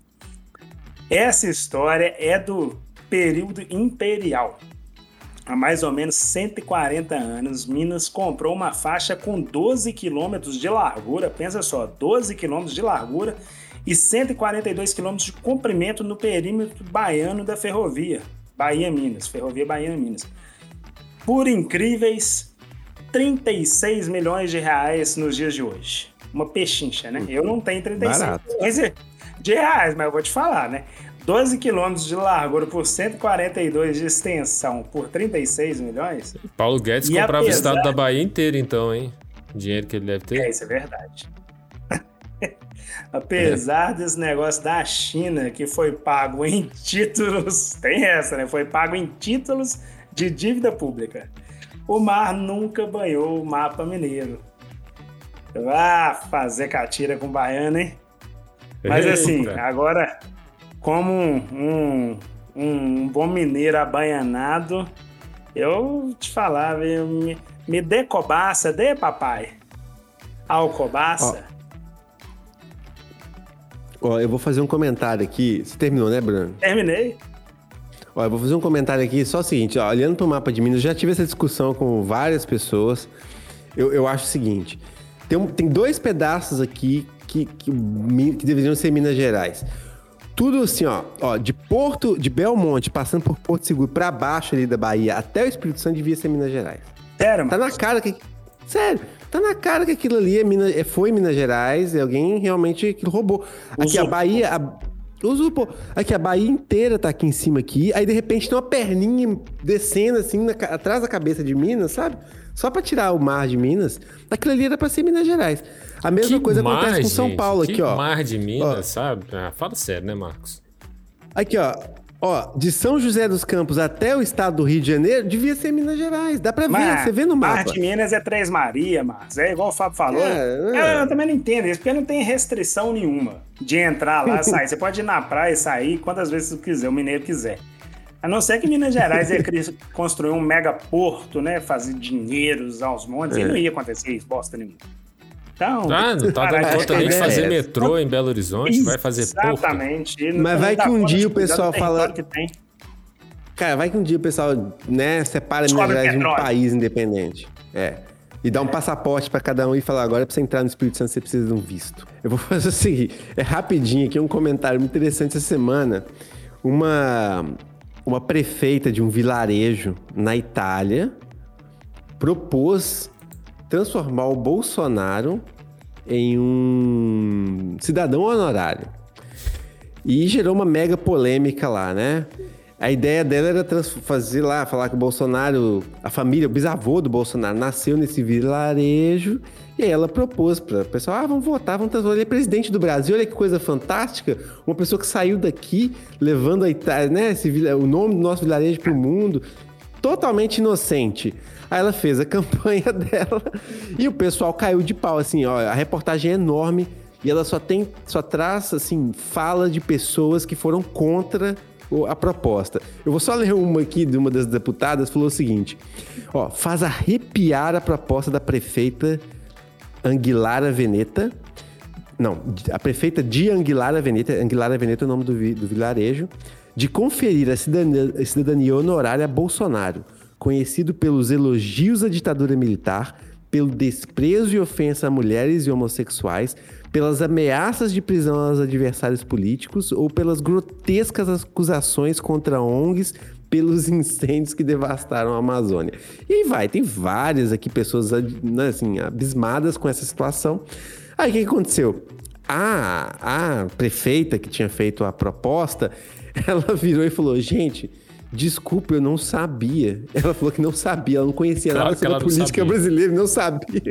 Essa história é do período imperial. Há mais ou menos 140 anos, Minas comprou uma faixa com 12 quilômetros de largura, pensa só, 12 quilômetros de largura e 142 quilômetros de comprimento no perímetro baiano da ferrovia, Bahia-Minas, Ferrovia Bahia-Minas. Por incríveis 36 milhões de reais nos dias de hoje. uma pechincha, né? Eu não tenho 36 milhões de reais, mas eu vou te falar, né? 12 quilômetros de largura por 142 de extensão por 36 milhões. Paulo Guedes E comprava apesar- o estado da Bahia inteiro, então, hein? O dinheiro que ele deve ter. É, isso é verdade. Apesar desse negócio da China que foi pago em títulos, tem essa, né? Foi pago em títulos de dívida pública. O mar nunca banhou o mapa mineiro. Ah, fazer catira com baiano, hein? Mas assim, Eita. agora, como um, um, um bom mineiro abaianado, eu te falava, eu me, me dê cobaça, dê papai. Ao cobaça. Ó, eu vou fazer um comentário aqui. Você terminou, né, Bruno? Terminei. Ó, eu vou fazer um comentário aqui, só o seguinte, ó, olhando para o mapa de Minas, já tive essa discussão com várias pessoas. Eu, eu acho o seguinte: tem, tem dois pedaços aqui que, que, que deveriam ser Minas Gerais. Tudo assim, ó, ó, de Porto, de Belmonte, passando por Porto Seguro para baixo ali da Bahia, até o Espírito Santo devia ser Minas Gerais. Sério, Tá mano. na cara que. Sério, tá na cara que aquilo ali é Minas, é- foi Minas Gerais, e alguém realmente que roubou. Aqui a. Bahia. A, usurpou. Aqui a Bahia inteira tá aqui em cima aqui, aí de repente tem uma perninha descendo assim na atrás da cabeça de Minas, sabe? Só pra tirar o mar de Minas. Aquilo ali era pra ser Minas Gerais. A mesma Que coisa mar, acontece com São Paulo que aqui, ó. mar de Minas, Ó. sabe? Ah, fala sério, né, Marcos? Aqui, ó. Ó, de São José dos Campos até o estado do Rio de Janeiro, devia ser Minas Gerais. Dá pra ver, Mas você vê no mapa. Parte de Minas é Três Maria, Marcos. É igual o Fábio falou. É, é. Eu, eu também não entendo isso, porque não tem restrição nenhuma de entrar lá e sair. Você pode ir na praia e sair quantas vezes você quiser, o mineiro quiser. A não ser que Minas Gerais ia construir um mega porto, né? Fazer dinheiros aos montes. É. E não ia acontecer isso, bosta nenhuma. Então. Ah, não tá dando conta nem de é fazer essa. metrô em Belo Horizonte, vai fazer porto. Exatamente. Mas vai que um dia o do pessoal fala- território Que tem. Cara, vai que um dia o pessoal, né, separa Minas Gerais de um petróleo. país independente. É. E dá um passaporte pra cada um e falar, agora pra você entrar no Espírito Santo você precisa de um visto. Eu vou fazer o seguinte, é rapidinho aqui um comentário muito interessante essa semana. Uma uma prefeita de um vilarejo na Itália propôs transformar o Bolsonaro em um cidadão honorário. E gerou uma mega polêmica lá, né? A ideia dela era fazer lá, falar que o Bolsonaro, a família, o bisavô do Bolsonaro, nasceu nesse vilarejo. E aí ela propôs para o pessoal: ah, vamos votar, vamos transformar ele é presidente do Brasil. Olha que coisa fantástica. Uma pessoa que saiu daqui, levando a Itália, né, esse o nome do nosso vilarejo para o mundo. Totalmente inocente. Aí ela fez a campanha dela e o pessoal caiu de pau, assim, ó. A reportagem é enorme e ela só tem, só traz, assim, fala de pessoas que foram contra a proposta. Eu vou só ler uma aqui de uma das deputadas, falou o seguinte: ó, faz arrepiar a proposta da prefeita Anguilara Veneta. Não, a prefeita de Anguilara Veneta, Anguilara Veneta é o nome do, do vilarejo, de conferir a cidadania, a cidadania honorária a Bolsonaro, conhecido pelos elogios à ditadura militar, pelo desprezo e ofensa a mulheres e homossexuais, pelas ameaças de prisão aos adversários políticos ou pelas grotescas acusações contra ONGs pelos incêndios que devastaram a Amazônia. E aí vai, tem várias aqui pessoas né, assim, abismadas com essa situação. Aí o que aconteceu? A, a prefeita que tinha feito a proposta, ela virou e falou: gente. Desculpa, eu não sabia. Ela falou que não sabia, ela não conhecia Claro nada sobre ela a política sabia. brasileira, não sabia.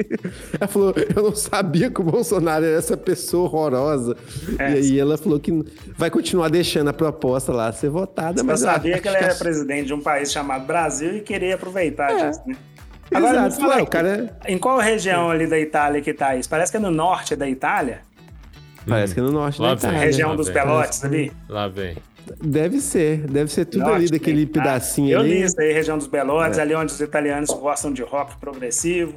Ela falou: eu não sabia que o Bolsonaro era essa pessoa horrorosa. É, e aí ela falou que vai continuar deixando a proposta lá ser votada, Eu mas sabia acho que ele era presidente de um país chamado Brasil e queria aproveitar É. disso, né? Agora, Exato, fala ué, o cara Em qual região ali da Itália que tá isso? Parece que é no norte da Itália. parece que é no norte Lá da vem. Itália. região lá dos vem. Pelotes ali. Lá vem. Deve ser, deve ser tudo ali Norte daquele da Itália. pedacinho Eu ali. li isso aí, região dos Belotes, ali onde os italianos gostam de rock progressivo.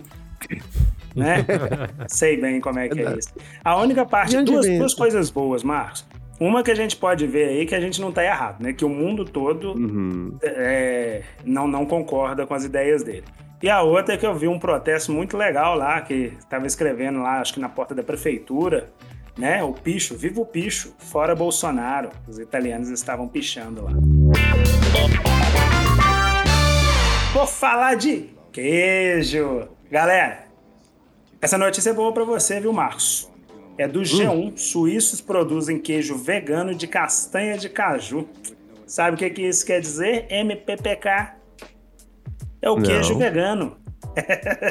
Né? Sei bem como é que é isso. A única parte, duas, duas coisas boas, Marcos. Uma que a gente pode ver aí que a gente não tá errado, né? Que o mundo todo Uhum. é, não, não concorda com as ideias dele. E a outra é que eu vi um protesto muito legal lá, que estava escrevendo lá, acho que na porta da prefeitura, né? O picho, viva o picho, fora Bolsonaro. Os italianos estavam pichando lá. Vou falar de queijo. Galera, Essa notícia é boa para você, viu, Marcos? É do G1. Hum. Suíços produzem queijo vegano de castanha de caju. Sabe o que, que isso quer dizer? MPPK. É o Não. queijo vegano.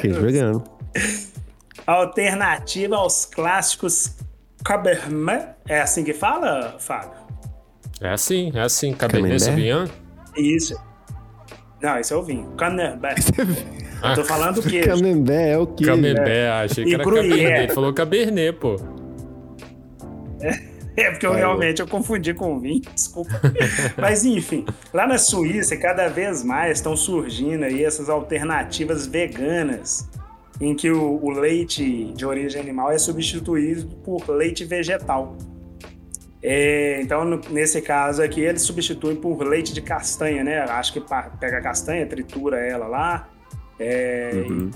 Queijo vegano. Alternativa aos clássicos Cabernet. É assim que fala, Fábio? É assim, é assim. Cabernet Sauvignon? Isso. Não, esse é o vinho. Camembert. Eu tô falando o queijo. Camembert é o queijo. Camembert, é. achei que e era Cabernet. Ele falou Cabernet, pô. É porque eu realmente eu confundi com vinho, desculpa. Mas enfim, lá na Suíça, cada vez mais estão surgindo aí essas alternativas veganas, em que o, o leite de origem animal é substituído por leite vegetal. É, então, no, nesse caso aqui, eles substituem por leite de castanha, né? Acho que pega a castanha, tritura ela lá, é, uhum.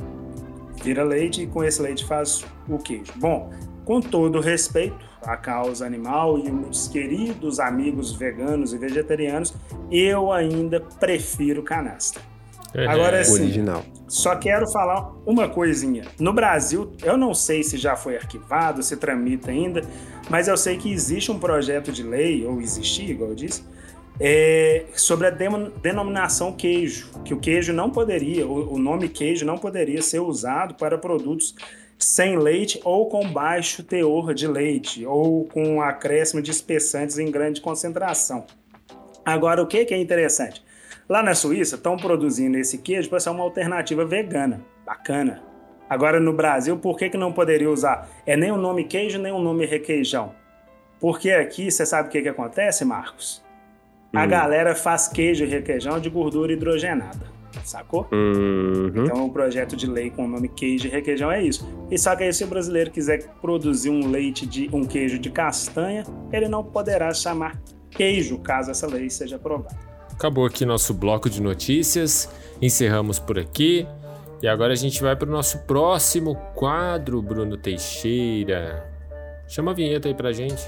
vira leite e com esse leite faz o queijo. Bom, com todo respeito à causa animal e os queridos amigos veganos e vegetarianos, eu ainda prefiro canastra. É, Agora sim, original. Só quero falar uma coisinha. No Brasil, eu não sei se já foi arquivado, se tramita ainda, mas eu sei que existe um projeto de lei, ou existia, igual eu disse, é, sobre a denominação queijo, que o queijo não poderia, o, o nome queijo não poderia ser usado para produtos sem leite ou com baixo teor de leite, ou com acréscimo de espessantes em grande concentração. Agora, o que, que é interessante? Lá na Suíça, estão produzindo esse queijo para ser uma alternativa vegana. Bacana. Agora, no Brasil, por que, que não poderia usar? É nem o nome queijo, nem o nome requeijão. Porque aqui, você sabe o que, que acontece, Marcos? A hum. galera faz queijo e requeijão de gordura hidrogenada sacou? Uhum. Então o projeto de lei com o nome queijo e requeijão é isso. E só que aí se o brasileiro quiser produzir um leite de um queijo de castanha, ele não poderá chamar queijo caso essa lei seja aprovada. Acabou aqui nosso bloco de notícias. Encerramos por aqui. E agora a gente vai para o nosso próximo quadro, Bruno Teixeira. Chama a vinheta aí pra gente.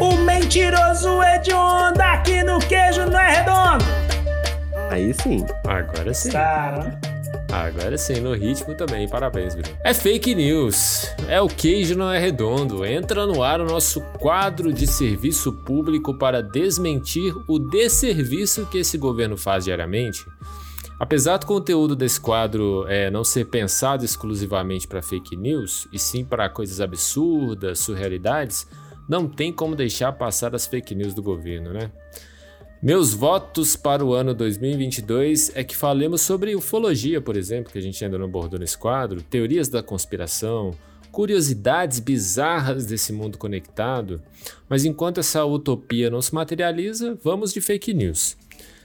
O mentiroso é de onda, aqui no queijo não é redondo. Aí sim. Agora sim. Agora sim, no ritmo também. Parabéns, Bruno. É fake news. É o queijo não é redondo. Entra no ar o nosso quadro de serviço público para desmentir o desserviço que esse governo faz diariamente. Apesar do conteúdo desse quadro é, não ser pensado exclusivamente para fake news, e sim para coisas absurdas, surrealidades, não tem como deixar passar as fake news do governo, né? Meus votos para o ano 2022 é que falemos sobre ufologia, por exemplo, que a gente ainda não abordou nesse quadro, teorias da conspiração, curiosidades bizarras desse mundo conectado. Mas enquanto essa utopia não se materializa, vamos de fake news.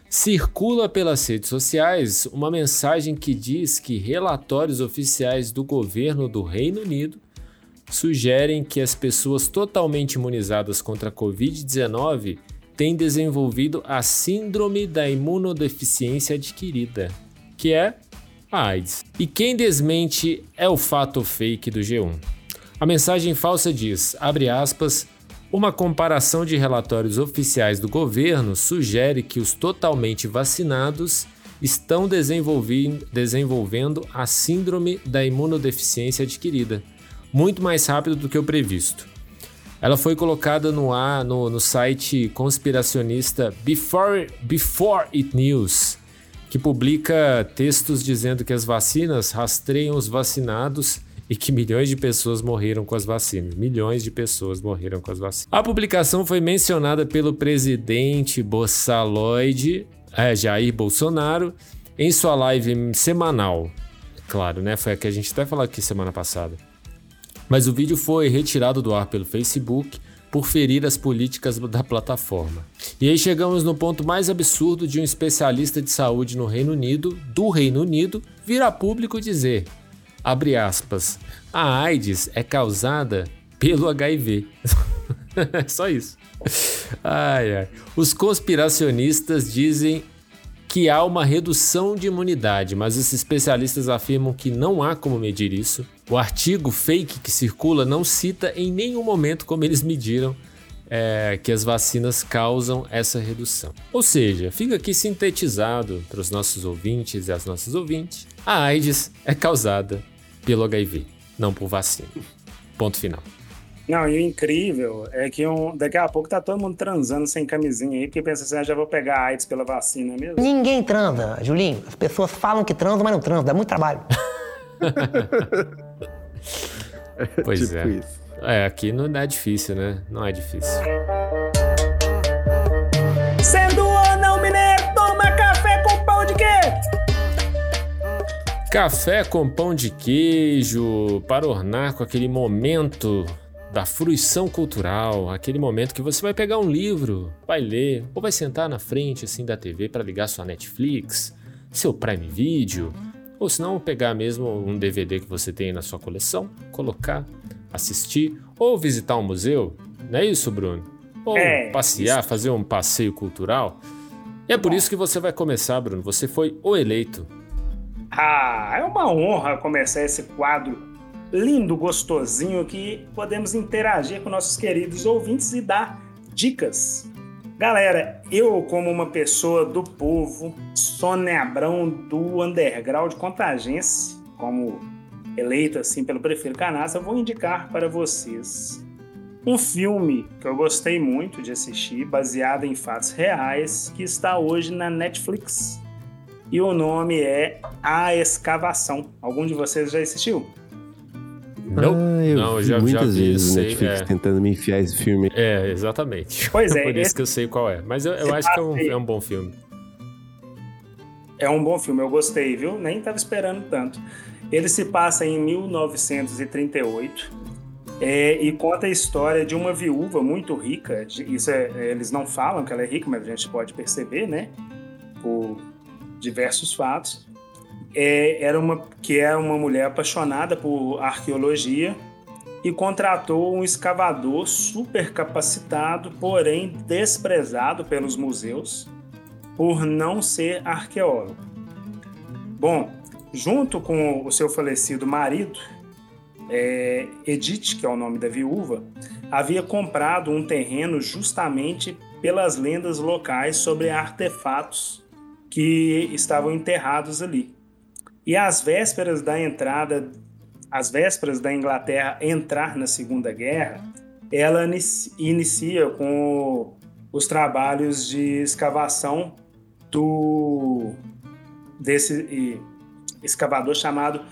Circula pelas redes sociais uma mensagem que diz que relatórios oficiais do governo do Reino Unido sugerem que as pessoas totalmente imunizadas contra a Covid-19 tem desenvolvido a Síndrome da Imunodeficiência Adquirida, que é a AIDS. E quem desmente é o fato fake do G1. A mensagem falsa diz, abre aspas, uma comparação de relatórios oficiais do governo sugere que os totalmente vacinados estão desenvolvendo a síndrome da imunodeficiência adquirida, muito mais rápido do que o previsto. Ela foi colocada no ar no, no site conspiracionista Before, Before It News, que publica textos dizendo que as vacinas rastreiam os vacinados e que milhões de pessoas morreram com as vacinas. Milhões de pessoas morreram com as vacinas. A publicação foi mencionada pelo presidente Bossaloide, é, Jair Bolsonaro, em sua live semanal. Claro, né? Foi a que a gente até falou aqui semana passada mas o vídeo foi retirado do ar pelo Facebook por ferir as políticas da plataforma. E aí chegamos no ponto mais absurdo de um especialista de saúde no Reino Unido, do Reino Unido, vir a público dizer, abre aspas, a AIDS é causada pelo HIV. Só isso. Ai, ai. Os conspiracionistas dizem que há uma redução de imunidade, mas os especialistas afirmam que não há como medir isso. O artigo fake que circula não cita em nenhum momento como eles mediram é, que as vacinas causam essa redução. Ou seja, fica aqui sintetizado para os nossos ouvintes e as nossas ouvintes: a AIDS é causada pelo HIV, não por vacina. Ponto final. Não, e o incrível é que um, daqui a pouco tá todo mundo transando sem camisinha aí, porque pensa assim, ah, já vou pegar AIDS pela vacina mesmo. Ninguém transa, Julinho. As pessoas falam que transam, mas não transam, dá muito trabalho. pois tipo é. Isso. É, aqui não é difícil, né? Não é difícil. Sendo ou não mineiro, toma café com pão de queijo. Café com pão de queijo para ornar com aquele momento da fruição cultural, aquele momento que você vai pegar um livro, vai ler, ou vai sentar na frente assim da TV para ligar sua Netflix, seu Prime Video, ou se não pegar mesmo um DVD que você tem na sua coleção, colocar, assistir ou visitar um museu, não é isso, Bruno? Ou é, passear, isso. fazer um passeio cultural. E é por isso que você vai começar, Bruno. Você foi o eleito. Ah, é uma honra começar esse quadro lindo, gostosinho que podemos interagir com nossos queridos ouvintes e dar dicas. Galera, eu, como uma pessoa do povo, sonebrão do underground contagense, como eleito assim pelo Prefeito Canassa, vou indicar para vocês um filme que eu gostei muito de assistir, baseado em fatos reais, que está hoje na Netflix. E o nome é A Escavação. Algum de vocês já assistiu? Não, ah, eu não, vi já, muitas já vi, vezes o Netflix é. tentando me enfiar esse filme. É, exatamente. Pois é. Por isso que eu sei qual é. Mas eu, eu acho que é um, é um bom filme. É um bom filme, eu gostei, viu? Nem estava esperando tanto. Ele se passa em 1938 é, e conta a história de uma viúva muito rica. Isso é, eles não falam que ela é rica, mas a gente pode perceber, né? Por diversos fatos é, era uma, que é uma mulher apaixonada por arqueologia e contratou um escavador super capacitado, porém desprezado pelos museus por não ser arqueólogo. Bom, junto com o seu falecido marido, é, Edith, que é o nome da viúva, havia comprado um terreno justamente pelas lendas locais sobre artefatos que estavam enterrados ali. E às vésperas da entrada, às vésperas da Inglaterra entrar na Segunda Guerra, ela inicia com os trabalhos de escavação do desse escavador chamado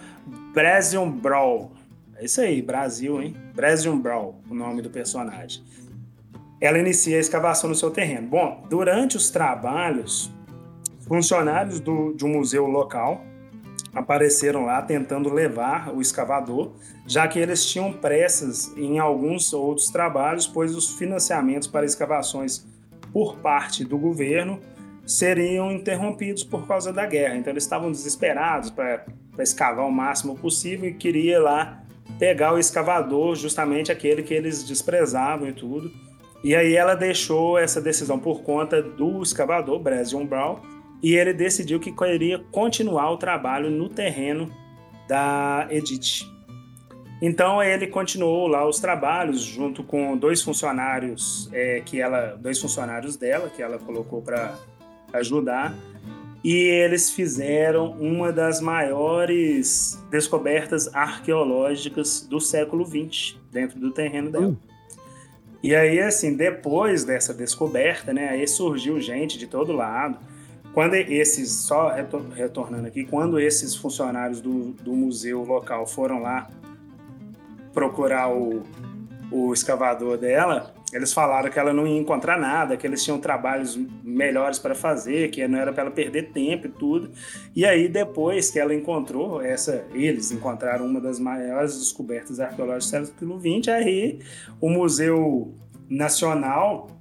Brasil Brawl. É isso aí, Brasil, hein? Brasil Brawl, o nome do personagem. Ela inicia a escavação no seu terreno. Bom, durante os trabalhos, funcionários do, de um museu local apareceram lá tentando levar o escavador, já que eles tinham pressas em alguns outros trabalhos, pois os financiamentos para escavações por parte do governo seriam interrompidos por causa da guerra. Então eles estavam desesperados para escavar o máximo possível e queria lá pegar o escavador, justamente aquele que eles desprezavam e tudo. E aí ela deixou essa decisão por conta do escavador, Bresion Brown, e ele decidiu que queria continuar o trabalho no terreno da Edith. Então ele continuou lá os trabalhos junto com dois funcionários é, que ela, dois funcionários dela que ela colocou para ajudar e eles fizeram uma das maiores descobertas arqueológicas do século XX dentro do terreno dela. Uh. E aí assim depois dessa descoberta, né, aí surgiu gente de todo lado quando esses, só retornando aqui, quando esses funcionários do, do museu local foram lá procurar o, o escavador dela, eles falaram que ela não ia encontrar nada, que eles tinham trabalhos melhores para fazer, que não era para ela perder tempo e tudo. E aí, depois que ela encontrou essa, eles encontraram uma das maiores descobertas arqueológicas do século XX, aí o Museu Nacional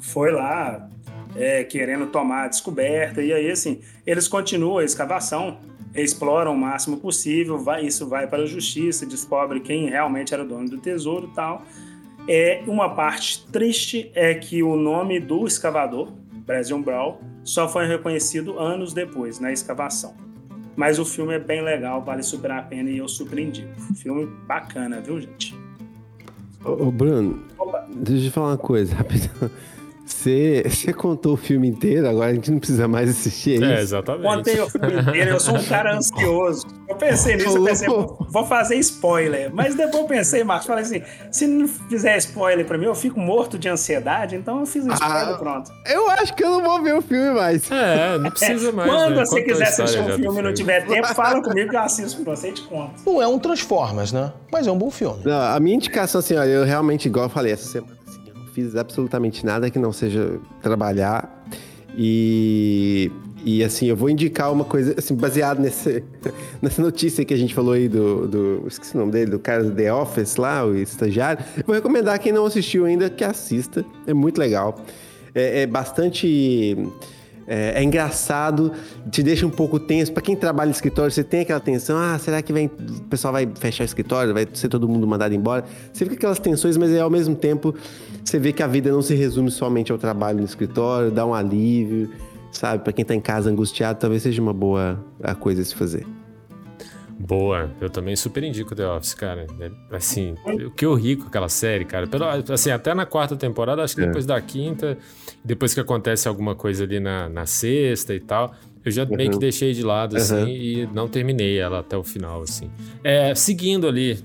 foi lá é, querendo tomar a descoberta. E aí, assim, eles continuam a escavação, exploram o máximo possível, vai, isso vai para a justiça, descobre quem realmente era o dono do tesouro e tal. É, uma parte triste é que o nome do escavador, Brasil Brown, só foi reconhecido anos depois, na escavação. Mas o filme é bem legal, vale super a pena e eu surpreendi. Filme bacana, viu, gente? Ô, ô Bruno, Opa. deixa eu te falar uma coisa rapidão. Você, você contou o filme inteiro, agora a gente não precisa mais assistir É, isso. exatamente. Contei o filme inteiro, eu sou um cara ansioso. Eu pensei nisso, eu pensei, vou fazer spoiler. Mas depois eu pensei, Marcos, falei assim: se não fizer spoiler pra mim, eu fico morto de ansiedade, então eu fiz um spoiler Ah, pronto. Eu acho que eu não vou ver o filme mais. É, não precisa mais. Quando né? você Contou a quiser assistir um filme e não tiver tempo, fala comigo que eu assisto pra você e te conto. Não é um Transformers, né? Mas é um bom filme. Não, a minha indicação, assim, olha, eu realmente, igual eu falei, essa semana, fiz absolutamente nada que não seja trabalhar. E, e assim, eu vou indicar uma coisa, assim, baseado nesse, nessa notícia que a gente falou aí do, do. Esqueci o nome dele, do cara do The Office lá, o estagiário. Vou recomendar quem não assistiu ainda que assista. É muito legal. É, é bastante. É, é engraçado, te deixa um pouco tenso. Pra quem trabalha no escritório, você tem aquela tensão: ah, será que vem, o pessoal vai fechar o escritório? Vai ser todo mundo mandado embora? Você fica aquelas tensões, mas aí, ao mesmo tempo você vê que a vida não se resume somente ao trabalho no escritório, dá um alívio, sabe? Pra quem tá em casa angustiado, talvez seja uma boa a coisa a se fazer. Boa, eu também super indico The Office, cara. É, Assim, o que eu ri com aquela série, cara. Pelo, assim, até na quarta temporada, acho que É. depois da quinta, depois que acontece alguma coisa ali na, na sexta e tal, eu já meio que Uhum. deixei de lado, assim, Uhum. e não terminei ela até o final, assim. É, seguindo ali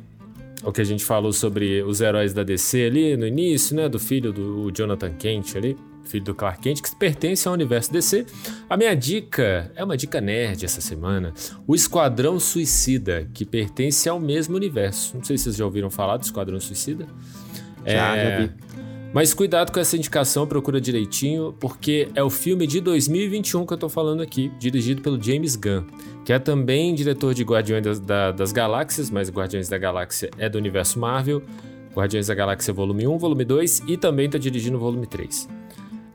o que a gente falou sobre os heróis da DC ali no início, né? Do filho do Jonathan Kent ali, filho do Clark Kent, que pertence ao universo DC. A minha dica é uma dica nerd essa semana. O Esquadrão Suicida, que pertence ao mesmo universo. Não sei se vocês já ouviram falar do Esquadrão Suicida. Já, já vi. Mas cuidado com essa indicação, procura direitinho, porque é o filme de 2021 que eu tô falando aqui, dirigido pelo James Gunn, que é também diretor de Guardiões das, da- das Galáxias, mas Guardiões da Galáxia é do universo Marvel, Guardiões da Galáxia volume 1, volume 2 e também tá dirigindo o volume 3.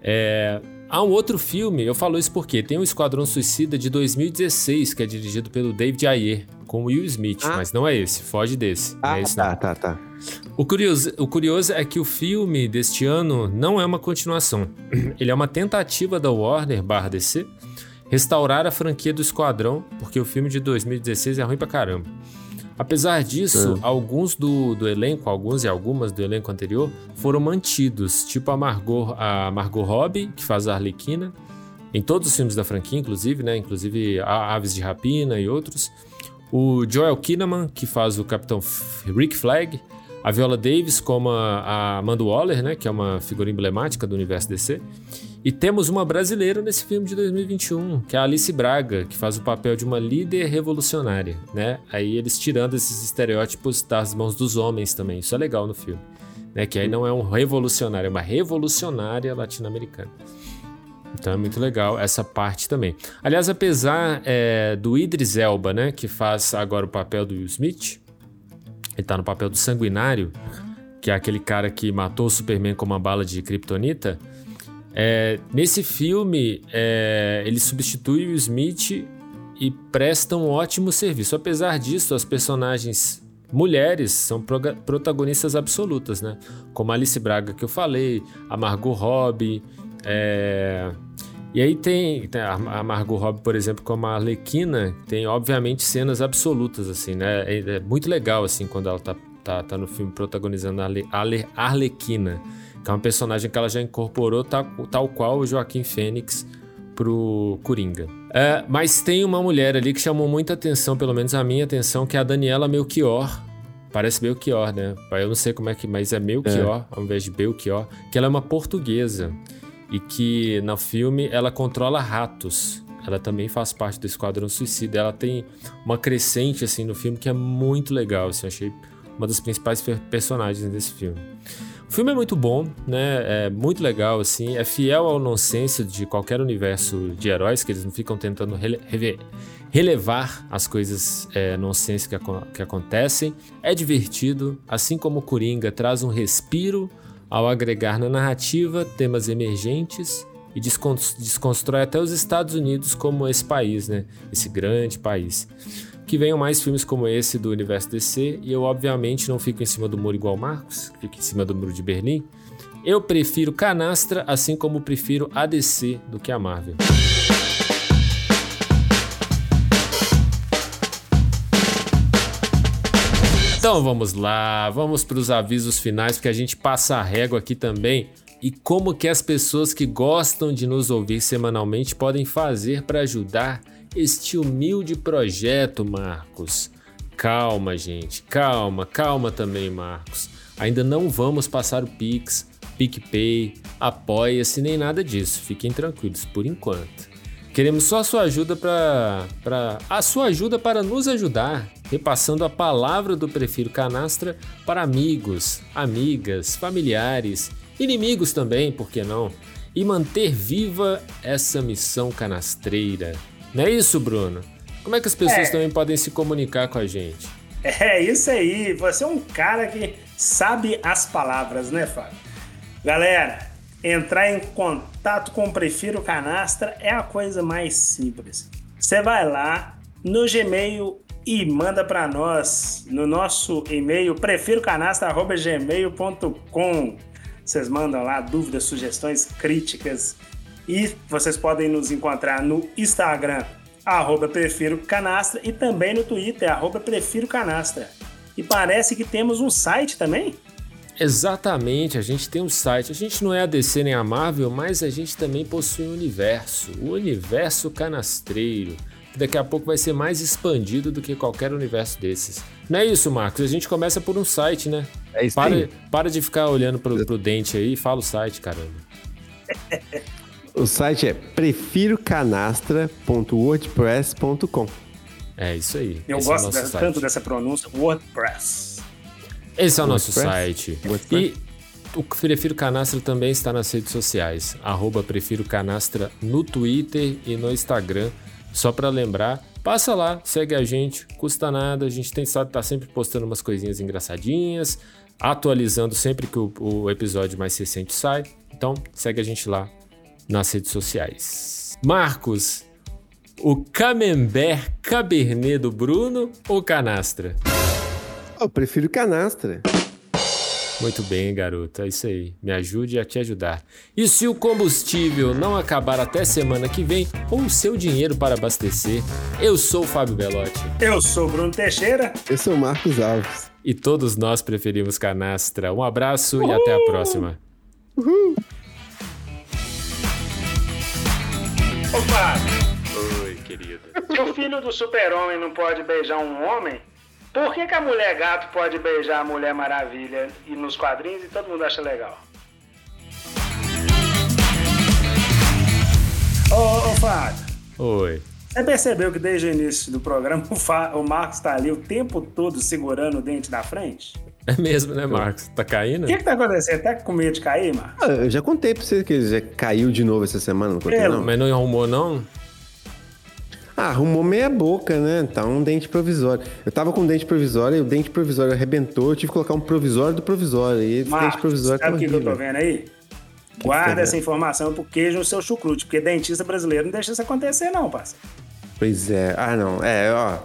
É, Há um outro filme, eu falo isso porque tem o Esquadrão Suicida de 2016, que é dirigido pelo David Ayer, com Will Smith, mas não é esse, foge desse. não Ah, é esse tá, tá, tá. O curioso, o curioso é que o filme deste ano não é uma continuação. Ele é uma tentativa da Warner barra DC restaurar a franquia do Esquadrão, porque o filme de 2016 é ruim pra caramba. Apesar disso, alguns do, do elenco, alguns e algumas do elenco anterior, foram mantidos, tipo a Margot, a Margot Robbie, que faz a Arlequina, em todos os filmes da franquia, inclusive, né? Inclusive a Aves de Rapina e outros. O Joel Kinnaman, que faz o Capitão Rick Flag. A Viola Davis como a, a Amanda Waller, né? Que é uma figura emblemática do universo DC. E temos uma brasileira nesse filme de 2021, que é a Alice Braga, que faz o papel de uma líder revolucionária, né? Aí eles tirando esses estereótipos das mãos dos homens também. Isso é legal no filme. Né? Que aí não é um revolucionário, é uma revolucionária latino-americana. Então é muito legal essa parte também. Aliás, apesar é, do Idris Elba, né, que faz agora o papel do Will Smith, ele tá no papel do Sanguinário, que é aquele cara que matou o Superman com uma bala de kryptonita. É, nesse filme, é, ele substitui o Smith e presta um ótimo serviço. Apesar disso, as personagens mulheres são protagonistas absolutas, né? Como a Alice Braga que eu falei, a Margot Robbie, é, E aí tem, a Margot Robbie, por exemplo, como a Arlequina, tem obviamente cenas absolutas, assim, né? É, é muito legal, assim, quando ela tá, tá, tá no filme protagonizando a Arle, Arle- Arlequina, que é uma personagem que ela já incorporou tal, tal qual o Joaquim Fênix pro Coringa. É, mas tem uma mulher ali que chamou muita atenção, pelo menos a minha atenção, que é a Daniela Melchior. Parece Belchior, né? Eu não sei como é que, mas é Melchior ao invés de Belchior, que ela é uma portuguesa e que no filme ela controla ratos. Ela também faz parte do Esquadrão Suicida. Ela tem uma crescente assim no filme que é muito legal. Assim, eu achei uma das principais per- personagens desse filme. O filme é muito bom, né? É muito legal, assim. É fiel ao nonsense de qualquer universo de heróis, que eles não ficam tentando rele- relevar as coisas é, nonsense que, aco- que acontecem. É divertido, assim como o Coringa traz um respiro ao agregar na narrativa temas emergentes e descon- desconstrói até os Estados Unidos como esse país, né? Esse grande país. Que venham mais filmes como esse do universo DC e eu obviamente não fico em cima do muro igual Marcos, fico em cima do muro de Berlim. Eu prefiro Canastra, assim como prefiro a DC do que a Marvel. Então vamos lá, vamos para os avisos finais, porque a gente passa a régua aqui também E como que as pessoas que gostam de nos ouvir semanalmente podem fazer para ajudar este humilde projeto, Marcos? Calma, gente, calma, calma também, Marcos. Ainda não vamos passar o Pix, PicPay, Apoia-se nem nada disso. Fiquem tranquilos por enquanto. Queremos só a sua ajuda para a sua ajuda para nos ajudar, repassando a palavra do Prefiro Canastra para amigos, amigas, familiares, inimigos também, por que não? E manter viva essa missão canastreira. Não é isso, Bruno? Como é que as pessoas é. também podem se comunicar com a gente? É isso aí, você é um cara que sabe as palavras, né, Fábio? Galera, entrar em contato com o Prefiro Canastra é a coisa mais simples. Você vai lá no Gmail e manda para nós no nosso e-mail prefirocanastra@gmail.com. Vocês mandam lá dúvidas, sugestões, críticas e vocês podem nos encontrar no Instagram arroba Prefiro Canastra e também no Twitter arroba Prefiro Canastra. E parece que temos um site também. Exatamente, a gente tem um site. A gente não é a DC nem a Marvel, mas a gente também possui um universo, o universo canastreiro, que daqui a pouco vai ser mais expandido do que qualquer universo desses. Não é isso, Marcos? A gente começa por um site, né? É isso para, aí. para de ficar olhando pro, pro dente aí, fala o site, caramba. o site é prefirocanastra.wordpress.com. É isso aí. Eu Esse gosto é de, tanto dessa pronúncia, WordPress. Esse é o nosso site. E o Prefiro Canastra também está nas redes sociais. Arroba Prefiro Canastra no Twitter e no Instagram. Só para lembrar, passa lá, segue a gente, custa nada. A gente tem estado tá sempre postando umas coisinhas engraçadinhas, atualizando sempre que o, o episódio mais recente sai. Então, segue a gente lá nas redes sociais. Marcos, o Camembert Cabernet do Bruno ou Canastra? Eu prefiro canastra. Muito bem, garoto. É isso aí. Me ajude a te ajudar. E se o combustível não acabar até semana que vem, ou o seu dinheiro para abastecer, eu sou o Fábio Belotti. Eu sou o Bruno Teixeira. Eu sou o Marcos Alves. E todos nós preferimos canastra. Um abraço Uhul. e até a próxima. Uhul. Ô, Fábio. Oi, querido. Se o filho do super-homem não pode beijar um homem, por que, que a mulher gato pode beijar a Mulher Maravilha e nos quadrinhos e todo mundo acha legal? Ô, ô Fábio. Oi. Você percebeu que desde o início do programa o, Fa... o Marcos tá ali o tempo todo segurando o dente da frente? É mesmo, né, Marcos? Tá caindo? O que, que tá acontecendo? Tá com medo de cair, Marcos? Ah, eu já contei pra você que já caiu de novo essa semana, não contei, é, não? Mas não arrumou, não? Ah, arrumou meia boca, né? Tá um dente provisório. Eu tava com um dente provisório e o dente provisório arrebentou. Eu tive que colocar um provisório do provisório. E esse Marcos, dente provisório sabe o que, que eu tô vendo aí? Guarda essa informação pro queijo no seu chucrute, porque dentista brasileiro não deixa isso acontecer, não, parceiro. Pois é. Ah, não. É, ó.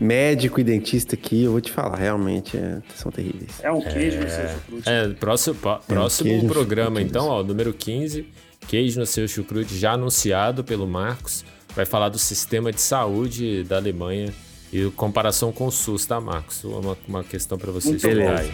Médico e dentista aqui, eu vou te falar, realmente é, são terríveis. É um queijo é, no seu chucrute. É, próximo, próximo é um programa, então, ó, número 15, queijo no seu chucrute, já anunciado pelo Marcos vai falar do sistema de saúde da Alemanha e comparação com o SUS, tá, Marcos? Uma, uma questão para você Muito explicar aí.